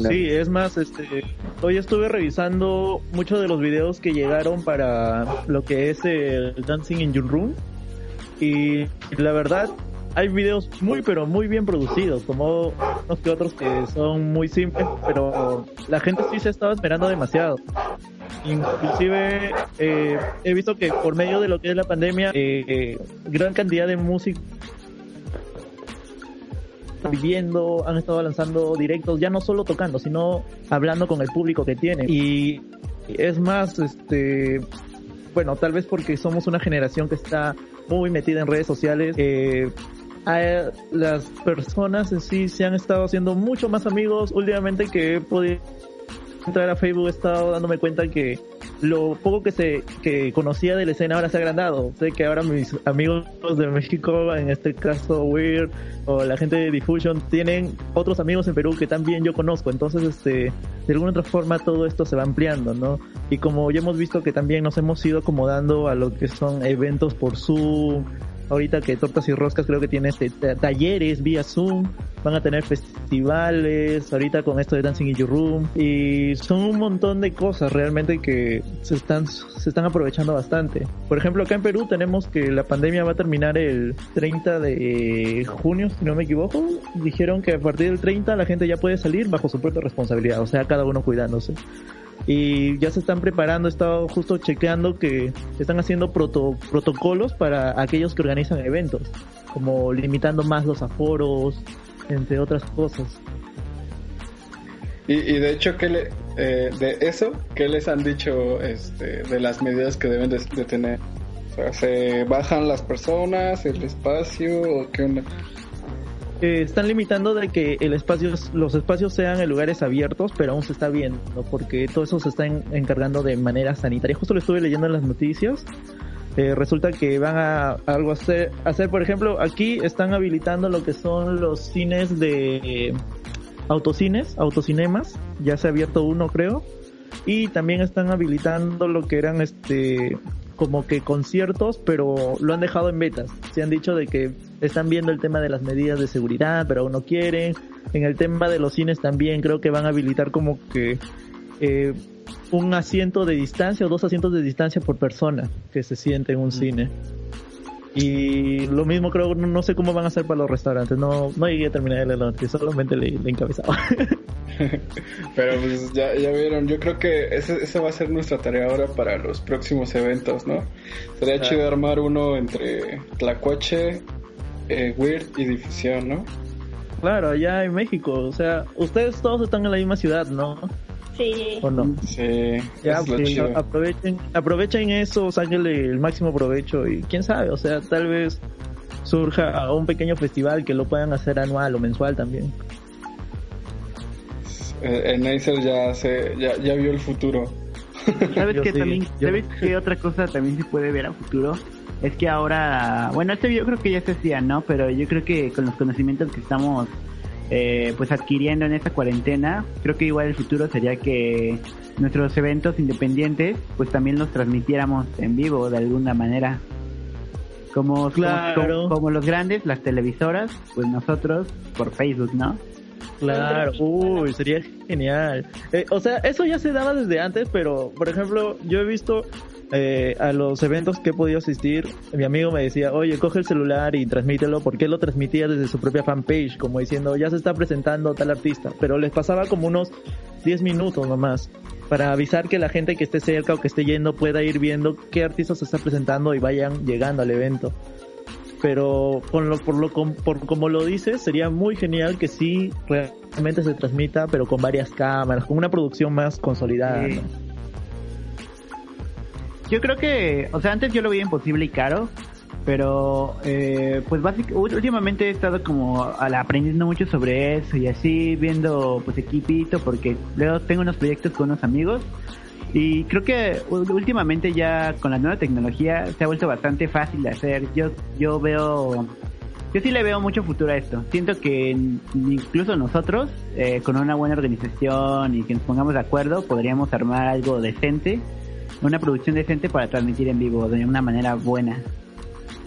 Sí, es más, este, hoy estuve revisando muchos de los videos que llegaron para lo que es el Dancing in Your Room y la verdad hay videos muy pero muy bien producidos, como unos que otros que son muy simples, pero la gente sí se estaba esperando demasiado. Inclusive eh, he visto que por medio de lo que es la pandemia, eh, eh, gran cantidad de música viviendo, han estado lanzando directos, ya no solo tocando, sino hablando con el público que tienen. Y es más, este, bueno, tal vez porque somos una generación que está muy metida en redes sociales, eh, las personas en sí se han estado haciendo mucho más amigos últimamente que he podido entrar a Facebook he estado dándome cuenta que lo poco que se que conocía de la escena ahora se ha agrandado. Sé que ahora mis amigos de México, en este caso Weird o la gente de Diffusion, tienen otros amigos en Perú que también yo conozco. Entonces, este, de alguna otra forma todo esto se va ampliando, ¿no? Y como ya hemos visto que también nos hemos ido acomodando a lo que son eventos por Zoom, ahorita que Tortas y Roscas creo que tiene este, ta- talleres vía Zoom, van a tener festivales, ahorita con esto de Dancing in Your Room, y son un montón de cosas realmente que se están, se están aprovechando bastante. Por ejemplo, acá en Perú tenemos que la pandemia va a terminar el 30 de junio, si no me equivoco. Dijeron que a partir del 30 la gente ya puede salir bajo su propia responsabilidad, o sea, cada uno cuidándose y ya se están preparando, he estado justo chequeando que están haciendo proto- protocolos para aquellos que organizan eventos, como limitando más los aforos, entre otras cosas. Y, y de hecho, ¿qué le, eh, de eso, ¿qué les han dicho este, de las medidas que deben de, tener? O sea, ¿se bajan las personas, el espacio o qué? Eh, están limitando de que el espacio, los espacios sean en lugares abiertos, pero aún se está viendo, porque todo eso se está en- encargando de manera sanitaria. Justo lo estuve leyendo en las noticias. Eh, resulta que van a algo hacer, hacer, por ejemplo, aquí están habilitando lo que son los cines de autocines, autocinemas. Ya se ha abierto uno, creo. Y también están habilitando lo que eran este como que conciertos, pero lo han dejado en betas. Se han dicho de que están viendo el tema de las medidas de seguridad, pero aún no quieren. En el tema de los cines también creo que van a habilitar como que eh, un asiento de distancia o dos asientos de distancia por persona que se siente en un cine. Y lo mismo creo, no, no sé cómo van a hacer para los restaurantes. No, no llegué a terminar la noticia, solamente le, le encabezaba. Pero pues ya, ya vieron, yo creo que ese, esa va a ser nuestra tarea ahora para los próximos eventos, ¿no? Sería Claro. chido armar uno entre Tlacuache, eh, Weird y Difusión, ¿no? Claro, allá en México, o sea, ustedes todos están en la misma ciudad, ¿no? Sí. ¿O no? Sí, Ya, es pues, aprovechen, aprovechen eso, sáquenle el máximo provecho y quién sabe, o sea, tal vez surja un pequeño festival que lo puedan hacer anual o mensual también. Eh, El Acer ya, se, ya, ya vio el futuro. ¿Sabes Yo qué sí, también? yo- ¿Sabes qué otra cosa también se puede ver a futuro? Es que ahora, bueno, este yo creo que ya se hacía, ¿no? Pero yo creo que con los conocimientos que estamos eh, pues adquiriendo en esta cuarentena, creo que igual el futuro sería que nuestros eventos independientes pues también los transmitiéramos en vivo de alguna manera. Como, Claro. como, como los grandes, las televisoras, pues nosotros por Facebook, ¿no? Claro, uy, sería genial. Eh, o sea, eso ya se daba desde antes, pero, por ejemplo, yo he visto eh, a los eventos que he podido asistir, mi amigo me decía, oye, coge el celular y transmítelo, porque él lo transmitía desde su propia fanpage, como diciendo, ya se está presentando tal artista, pero les pasaba como unos 10 minutos nomás, para avisar que la gente que esté cerca o que esté yendo pueda ir viendo qué artista se está presentando y vayan llegando al evento pero con lo, por lo por como lo dices sería muy genial que sí realmente se transmita pero con varias cámaras con una producción más consolidada Sí. ¿no? Yo creo que, o sea, antes yo lo veía imposible y caro, pero eh, pues básicamente últimamente he estado como aprendiendo mucho sobre eso y así viendo pues equipito porque luego tengo unos proyectos con unos amigos y creo que últimamente ya con la nueva tecnología se ha vuelto bastante fácil de hacer. Yo yo veo yo sí le veo mucho futuro a esto. Siento que incluso nosotros, eh, con una buena organización y que nos pongamos de acuerdo, podríamos armar algo decente, una producción decente para transmitir en vivo de una manera buena.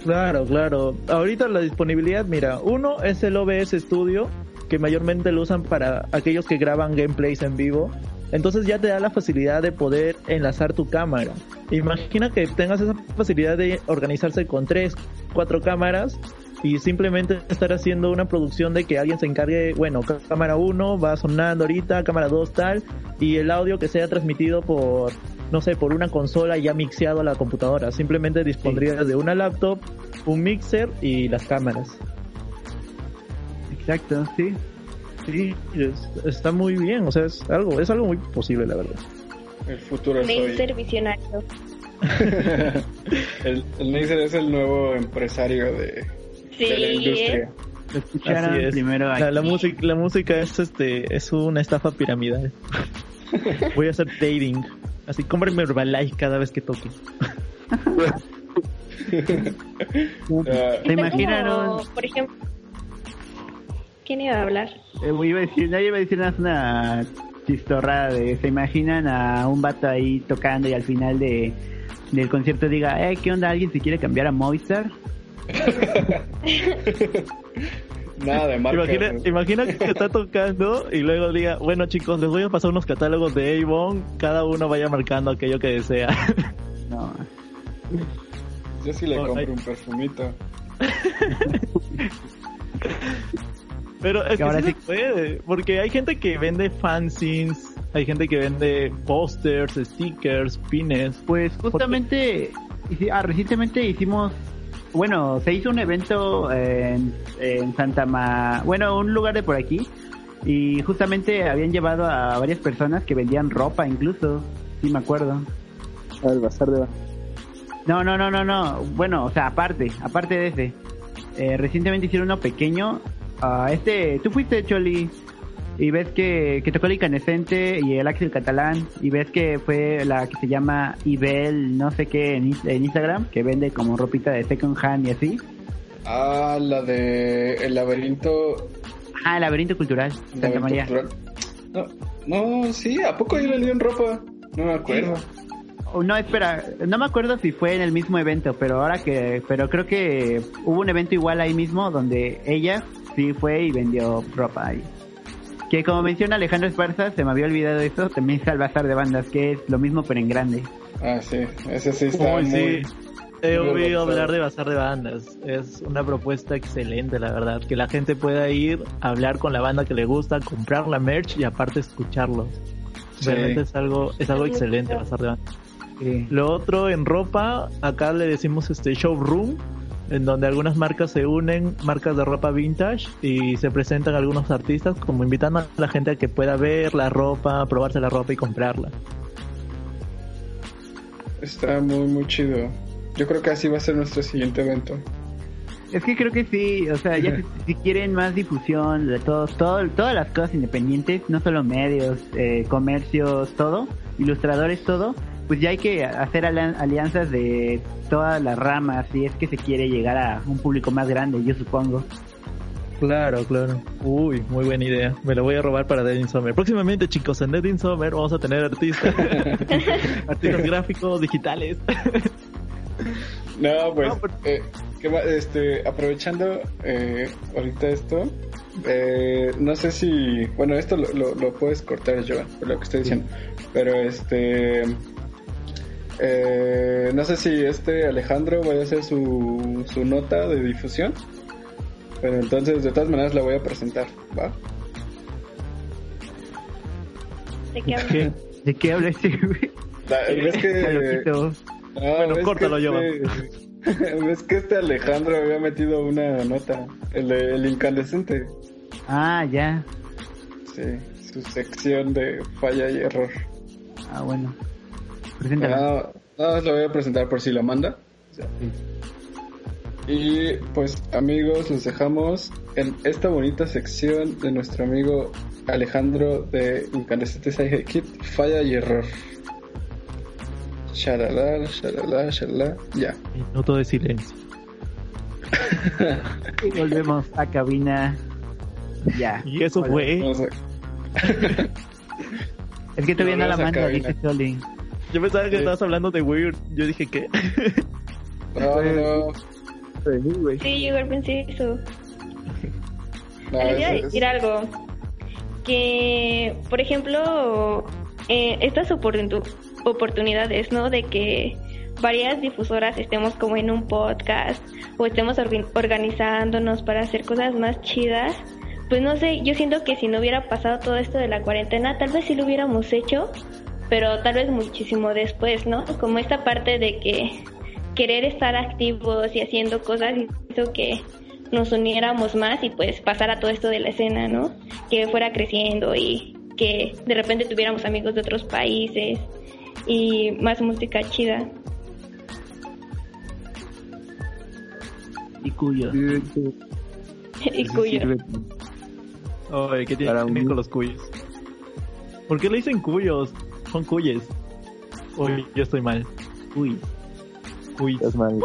claro claro. Ahorita la disponibilidad mira uno es el OBS Studio que mayormente lo usan para aquellos que graban gameplays en vivo. Entonces ya te da la facilidad de poder enlazar tu cámara. Imagina que tengas esa facilidad de organizarse con tres cuatro cámaras y simplemente estar haciendo una producción de que alguien se encargue, bueno, cá- cámara 1 va sonando ahorita, cámara 2 tal, y el audio que sea transmitido por, no sé, por una consola ya mixeado a la computadora. Simplemente dispondrías de una laptop, un mixer y las cámaras. Exacto, sí. Sí, es- está muy bien, o sea, es algo, es algo muy posible, la verdad. El futuro es hoy. Laser visionario. el, el Neisser es el nuevo empresario de, Sí, de la industria. Lo escucharon Así es. primero La, aquí. la música, la música es este, es una estafa piramidal. Voy a hacer dating. Así, cómprenme Herbalife cada vez que toque. Ah, ¿Se imaginaron? Como, por ejemplo, ¿quién iba a hablar? Eh, iba a decir, nadie iba a decir nada, una chistorrada de, se imaginan a un vato ahí tocando y al final de del concierto diga, eh, ¿qué onda? ¿Alguien se quiere cambiar a Movistar? nada de marca. Imagina, imagina que está tocando y luego diga, bueno chicos, les voy a pasar unos catálogos de Avon, cada uno vaya marcando aquello que desea. No. Yo sí le Oh, compro un perfumito. Pero es Que ahora sí se puede, porque hay gente que vende fanzines, hay gente que vende posters, stickers, pines. Pues justamente, ah, recientemente hicimos, bueno, se hizo un evento en, en Santa Ma, bueno, un lugar de por aquí, y justamente habían llevado a varias personas que vendían ropa incluso, sí me acuerdo. Al bazar de No, no, no, no, no, bueno, o sea, aparte, aparte de ese, eh, recientemente hicieron uno pequeño, ah, este, tú fuiste Choli, y ves que, que tocó el incandescente y el Axel Catalán, y ves que fue la que se llama Ibel, no sé qué, en, en Instagram, que vende como ropita de second hand y así. Ah, la de El laberinto. Ah, el laberinto cultural, Santa laberinto María. cultural. No, no, sí, ¿a poco ahí vendían ropa? No me acuerdo. No, espera, no me acuerdo si fue en el mismo evento, pero ahora que, pero creo que hubo un evento igual ahí mismo donde ella sí fue y vendió ropa ahí. Que como menciona Alejandro Esparza, se me había olvidado eso, también está el bazar de bandas, que es lo mismo pero en grande. Ah, sí, ese sí está Uy, muy... sí. He muy oído hablar de Bazar de Bandas. Es una propuesta excelente, la verdad. Que la gente pueda ir, hablar con la banda que le gusta, comprar la merch y aparte escucharlos. Sí. Realmente es algo, es algo excelente. Bazar de Bandas. Sí. Lo otro en ropa, acá le decimos este showroom, en donde algunas marcas se unen, marcas de ropa vintage, y se presentan algunos artistas como invitando a la gente a que pueda ver la ropa, probarse la ropa y comprarla. Está muy, muy chido. Yo creo que así va a ser nuestro siguiente evento. Es que creo que sí, o sea, ya si, si quieren más difusión de todos, todo, todas las cosas independientes, no solo medios, eh, comercios, todo, ilustradores, todo, pues ya hay que hacer alian- alianzas de todas las ramas si es que se quiere llegar a un público más grande, yo supongo. Claro, claro. Uy, muy buena idea. Me lo voy a robar para Dead in Summer. Próximamente, chicos, en Dead in Summer vamos a tener artistas. artistas gráficos, digitales. No, pues, No, pero- eh, ¿qué más? este, aprovechando eh, ahorita esto, eh, no sé si, bueno, esto lo, lo, lo puedes cortar, Joan, por lo que estoy diciendo, pero este, eh, no sé si este Alejandro vaya a hacer su, su nota de difusión, pero entonces de todas maneras la voy a presentar, ¿va? ¿De qué hablas? ¿De qué habla este güey? Ves que... No, Bueno, ves córtalo, que este, ves que este Alejandro había metido una nota, el, de- el incandescente. Ah, ya. Sí, su sección de falla y error. Ah, bueno. Preséntala. Nada, nada más lo voy a presentar por si la manda. Y pues amigos, los dejamos en esta bonita sección de nuestro amigo Alejandro de Incandescente Side Kit, falla y error. Shalala, shalala, shalala, ya. Minuto de silencio. Y volvemos a cabina. Ya. Y eso fue. Vamos a- Es que todavía no la a cabina. dice Soli. Yo pensaba que Sí. estabas hablando de Weird. Yo dije, ¿qué? No, no. Sí, güey. Sí, yo igual pensé eso. no, Les iba a es- decir algo. Que, por ejemplo, eh, estas oportun- oportunidades, ¿no? De que varias difusoras estemos como en un podcast o estemos organizándonos para hacer cosas más chidas. Pues no sé, yo siento que si no hubiera pasado todo esto de la cuarentena, tal vez sí lo hubiéramos hecho, pero tal vez muchísimo después, ¿no? Como esta parte de que querer estar activos y haciendo cosas hizo que nos uniéramos más y pues pasara todo esto de la escena, ¿no? Que fuera creciendo y que de repente tuviéramos amigos de otros países y más música chida. Y cuyo. Sí, de hecho, y eso cuyo. sirve Oye, ¿qué tiene Para tienen un- con los cuyos? ¿Por qué le dicen cuyos? Son cuyes. Uy, yo estoy mal. Uy. Uy. Estás mal.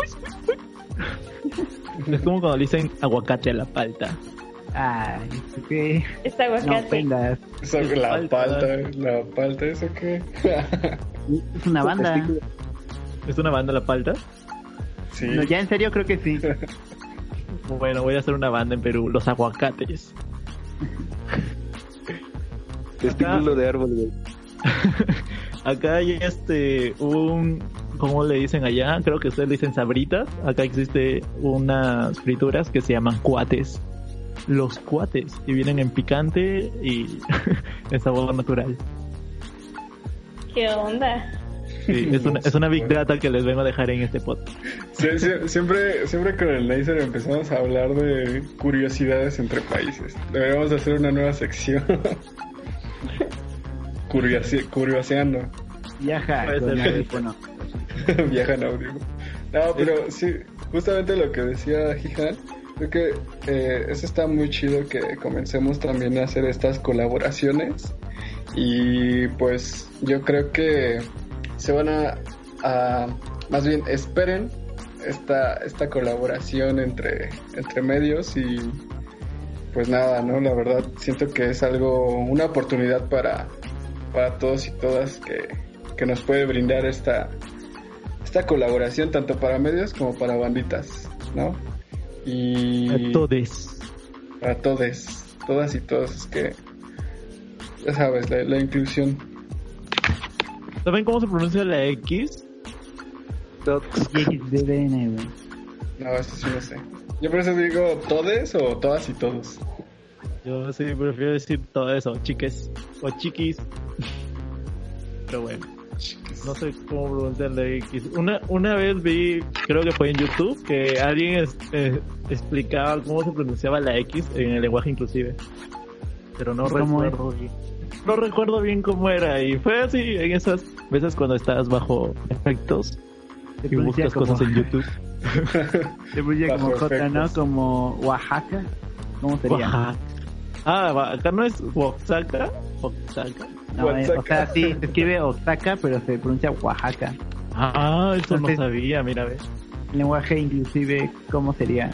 Es como cuando le dicen aguacate a la palta. Ay, ¿qué? No aguacate. Eso, Es la palta. palta, la palta, ¿eso qué? Es una banda. ¿Es una banda la palta? sí. No, ya en serio creo que sí. Bueno, voy a hacer una banda en Perú, los aguacates. Testículo de árbol, güey. Acá hay este, un, ¿cómo le dicen allá? Creo que ustedes le dicen sabritas. Acá existe unas frituras que se llaman cuates. Los cuates, y vienen en picante y en sabor natural. ¿Qué onda? Sí, es, una, es una big data que les vengo a dejar en este podcast. Sí, sí, siempre, siempre con el Laser empezamos a hablar de curiosidades entre países. Deberíamos hacer una nueva sección. Curiosi- curioseando. Viaja con audífono. Viaja en audio. No, pero sí, justamente lo que decía Jihan, creo que eh, eso está muy chido que comencemos también a hacer estas colaboraciones. Y pues yo creo que se van a, a- más bien esperen esta, esta colaboración entre, entre medios y pues nada, ¿no? La verdad siento que es algo, una oportunidad para, para todos y todas que, que nos puede brindar esta, esta colaboración tanto para medios como para banditas, ¿no? Y A todes. para todos, todas y todos, es que ya sabes, la, la inclusión. ¿Saben cómo se pronuncia la X? XDDN, güey. No, eso sí no sé. Yo por eso digo todes o todas y todos. Yo sí prefiero decir todo eso, chiques o chiquis. Pero bueno. No sé cómo pronunciar la X. Una, una vez vi, creo que fue en YouTube, que alguien es- eh, explicaba cómo se pronunciaba la X en el lenguaje inclusive. Pero no recuerdo bien. No recuerdo bien cómo era. Y fue así en esas veces cuando estás bajo efectos y buscas como- cosas en YouTube. Se pronuncia como J, ¿no? Como Oaxaca. ¿Cómo sería? Oaxaca. Ah, acá no es Oaxaca. Oaxaca. No, eh, o sea, sí, se escribe Oaxaca, pero se pronuncia Oaxaca. Ah, eso Entonces- no sabía, mira, ve. Lenguaje inclusive, ¿cómo sería?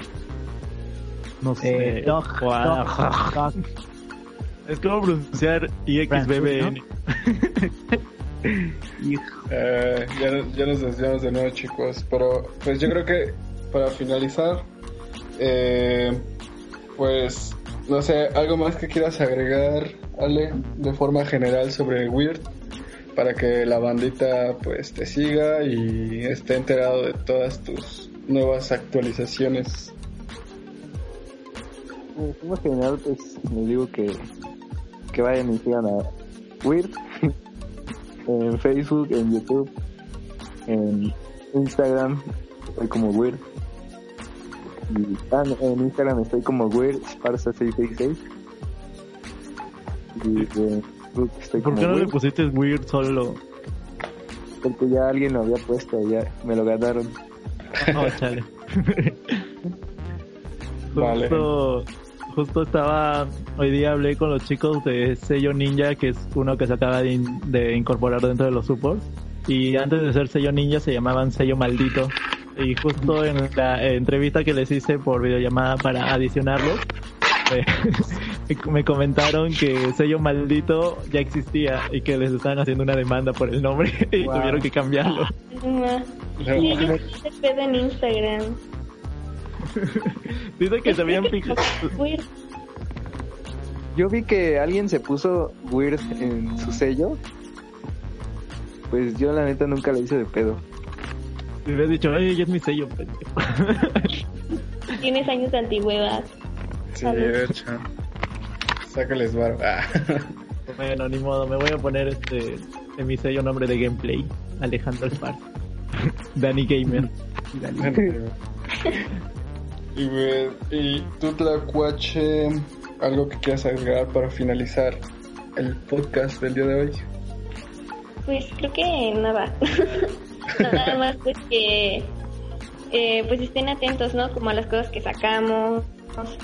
No sé. Eh, dog, dog, dog. Es como pronunciar IXBBN. Hijo. Eh, ya, no- ya nos desviamos de nuevo, chicos. Pero, pues yo creo que para finalizar, eh, pues, no sé, algo más que quieras agregar, Ale, de forma general sobre Weird, para que la bandita pues te siga y esté enterado de todas tus nuevas actualizaciones. Eh, de forma general pues les digo que, que vayan y sigan a Weird en Facebook, en YouTube, en Instagram, estoy como Weird. Ah, en Instagram estoy como Weird Sparsa 666 ¿Por qué no weird? le pusiste Weird solo? Porque ya alguien lo había puesto, ya me lo ganaron. No, chale. vale. justo, justo estaba, hoy día hablé con los chicos de Sello Ninja, que es uno que se acaba de, incorporar dentro de los supports. Y antes de ser Sello Ninja se llamaban Sello Maldito. Y justo en la entrevista que les hice por videollamada para adicionarlos, eh, pues, me comentaron que Sello Maldito ya existía y que les estaban haciendo una demanda por el nombre y Wow. tuvieron que cambiarlo. No, Sí, yo en Instagram. Dice que se habían fijado. Weird. Yo vi que alguien se puso Weird en su sello. Pues yo la neta nunca le hice de pedo. Me habías dicho, ay, ya es mi sello, pendejo". Tienes años de antigüedad. Sí, de hecho. Sácales bar. Ah. Bueno, ni modo, me voy a poner este en mi sello nombre de gameplay, Alejandro Spar. Danny Gamer. y, y tú, Tlacuache, algo que quieras agregar para finalizar el podcast del día de hoy. Pues creo que nada. nada más pues que eh, pues estén atentos, ¿no? Como a las cosas que sacamos,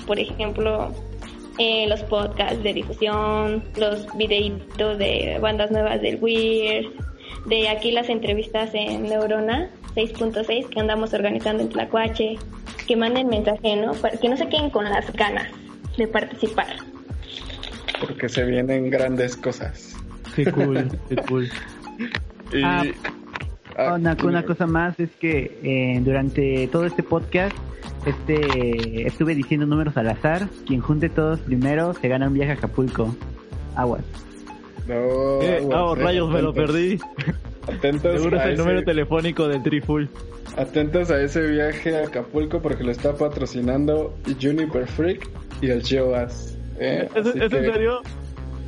por ejemplo, eh, los podcasts de difusión, los videitos de bandas nuevas del Weird, de aquí las entrevistas en Neurona 6.6 que andamos organizando en Tlacuache, que manden mensaje, ¿no? Para que no se queden con las ganas de participar. Porque se vienen grandes cosas. Qué cool, qué cool. Y, Ah, ah, una, una cosa más es que eh, durante todo este podcast este estuve diciendo números al azar. Quien junte todos primero se gana un viaje a Acapulco. Aguas. No, Eh, aguas, oh, eh, rayos, me lo atentos. perdí. Atentos Seguro es a, el ese, número telefónico del Trifull. atentos a ese viaje a Acapulco porque lo está patrocinando Juniper Freak y el Geoas. Eh, ¿Es, es en que- serio?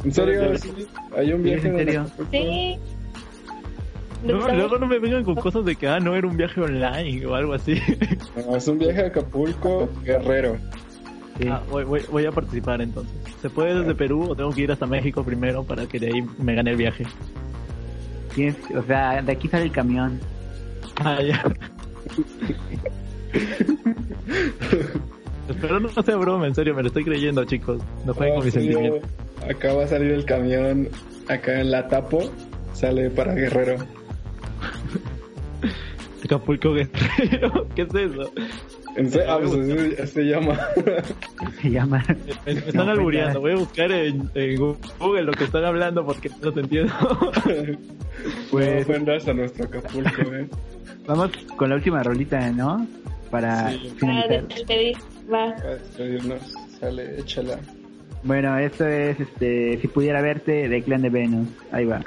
¿En serio? ¿En Sí, Hay un Sí, viaje en serio. Acapulco. Sí. No, luego no me vengan con cosas de que, ah, no, era un viaje online o algo así. No, es un viaje a Acapulco, Guerrero. Sí. Ah, voy, voy, voy a participar entonces. ¿Se puede desde Perú o tengo que ir hasta México primero para que de ahí me gane el viaje? Tienes- o sea, de aquí sale el camión. Ah, ya. Espero no sea broma, en serio, me lo estoy creyendo, chicos. No jueguen con Ah, mis sí, sentimientos. Acá va a salir el camión, acá en la Tapo, sale para Guerrero. Acapulco Guerrero, ¿qué es eso? En se- ah, pues así se llama. Se llama. Me, me están No, pues, albureando, voy a buscar en, en Google lo que están hablando porque no te entiendo. Pues no ofendas a nuestro Acapulco, eh. Vamos con la última rolita, ¿no? Para Sí. Para finalizar. despedir. Va. A despedirnos. Sale, échala. Bueno, esto es, este, si pudiera verte, de Clan de Venus. Ahí va.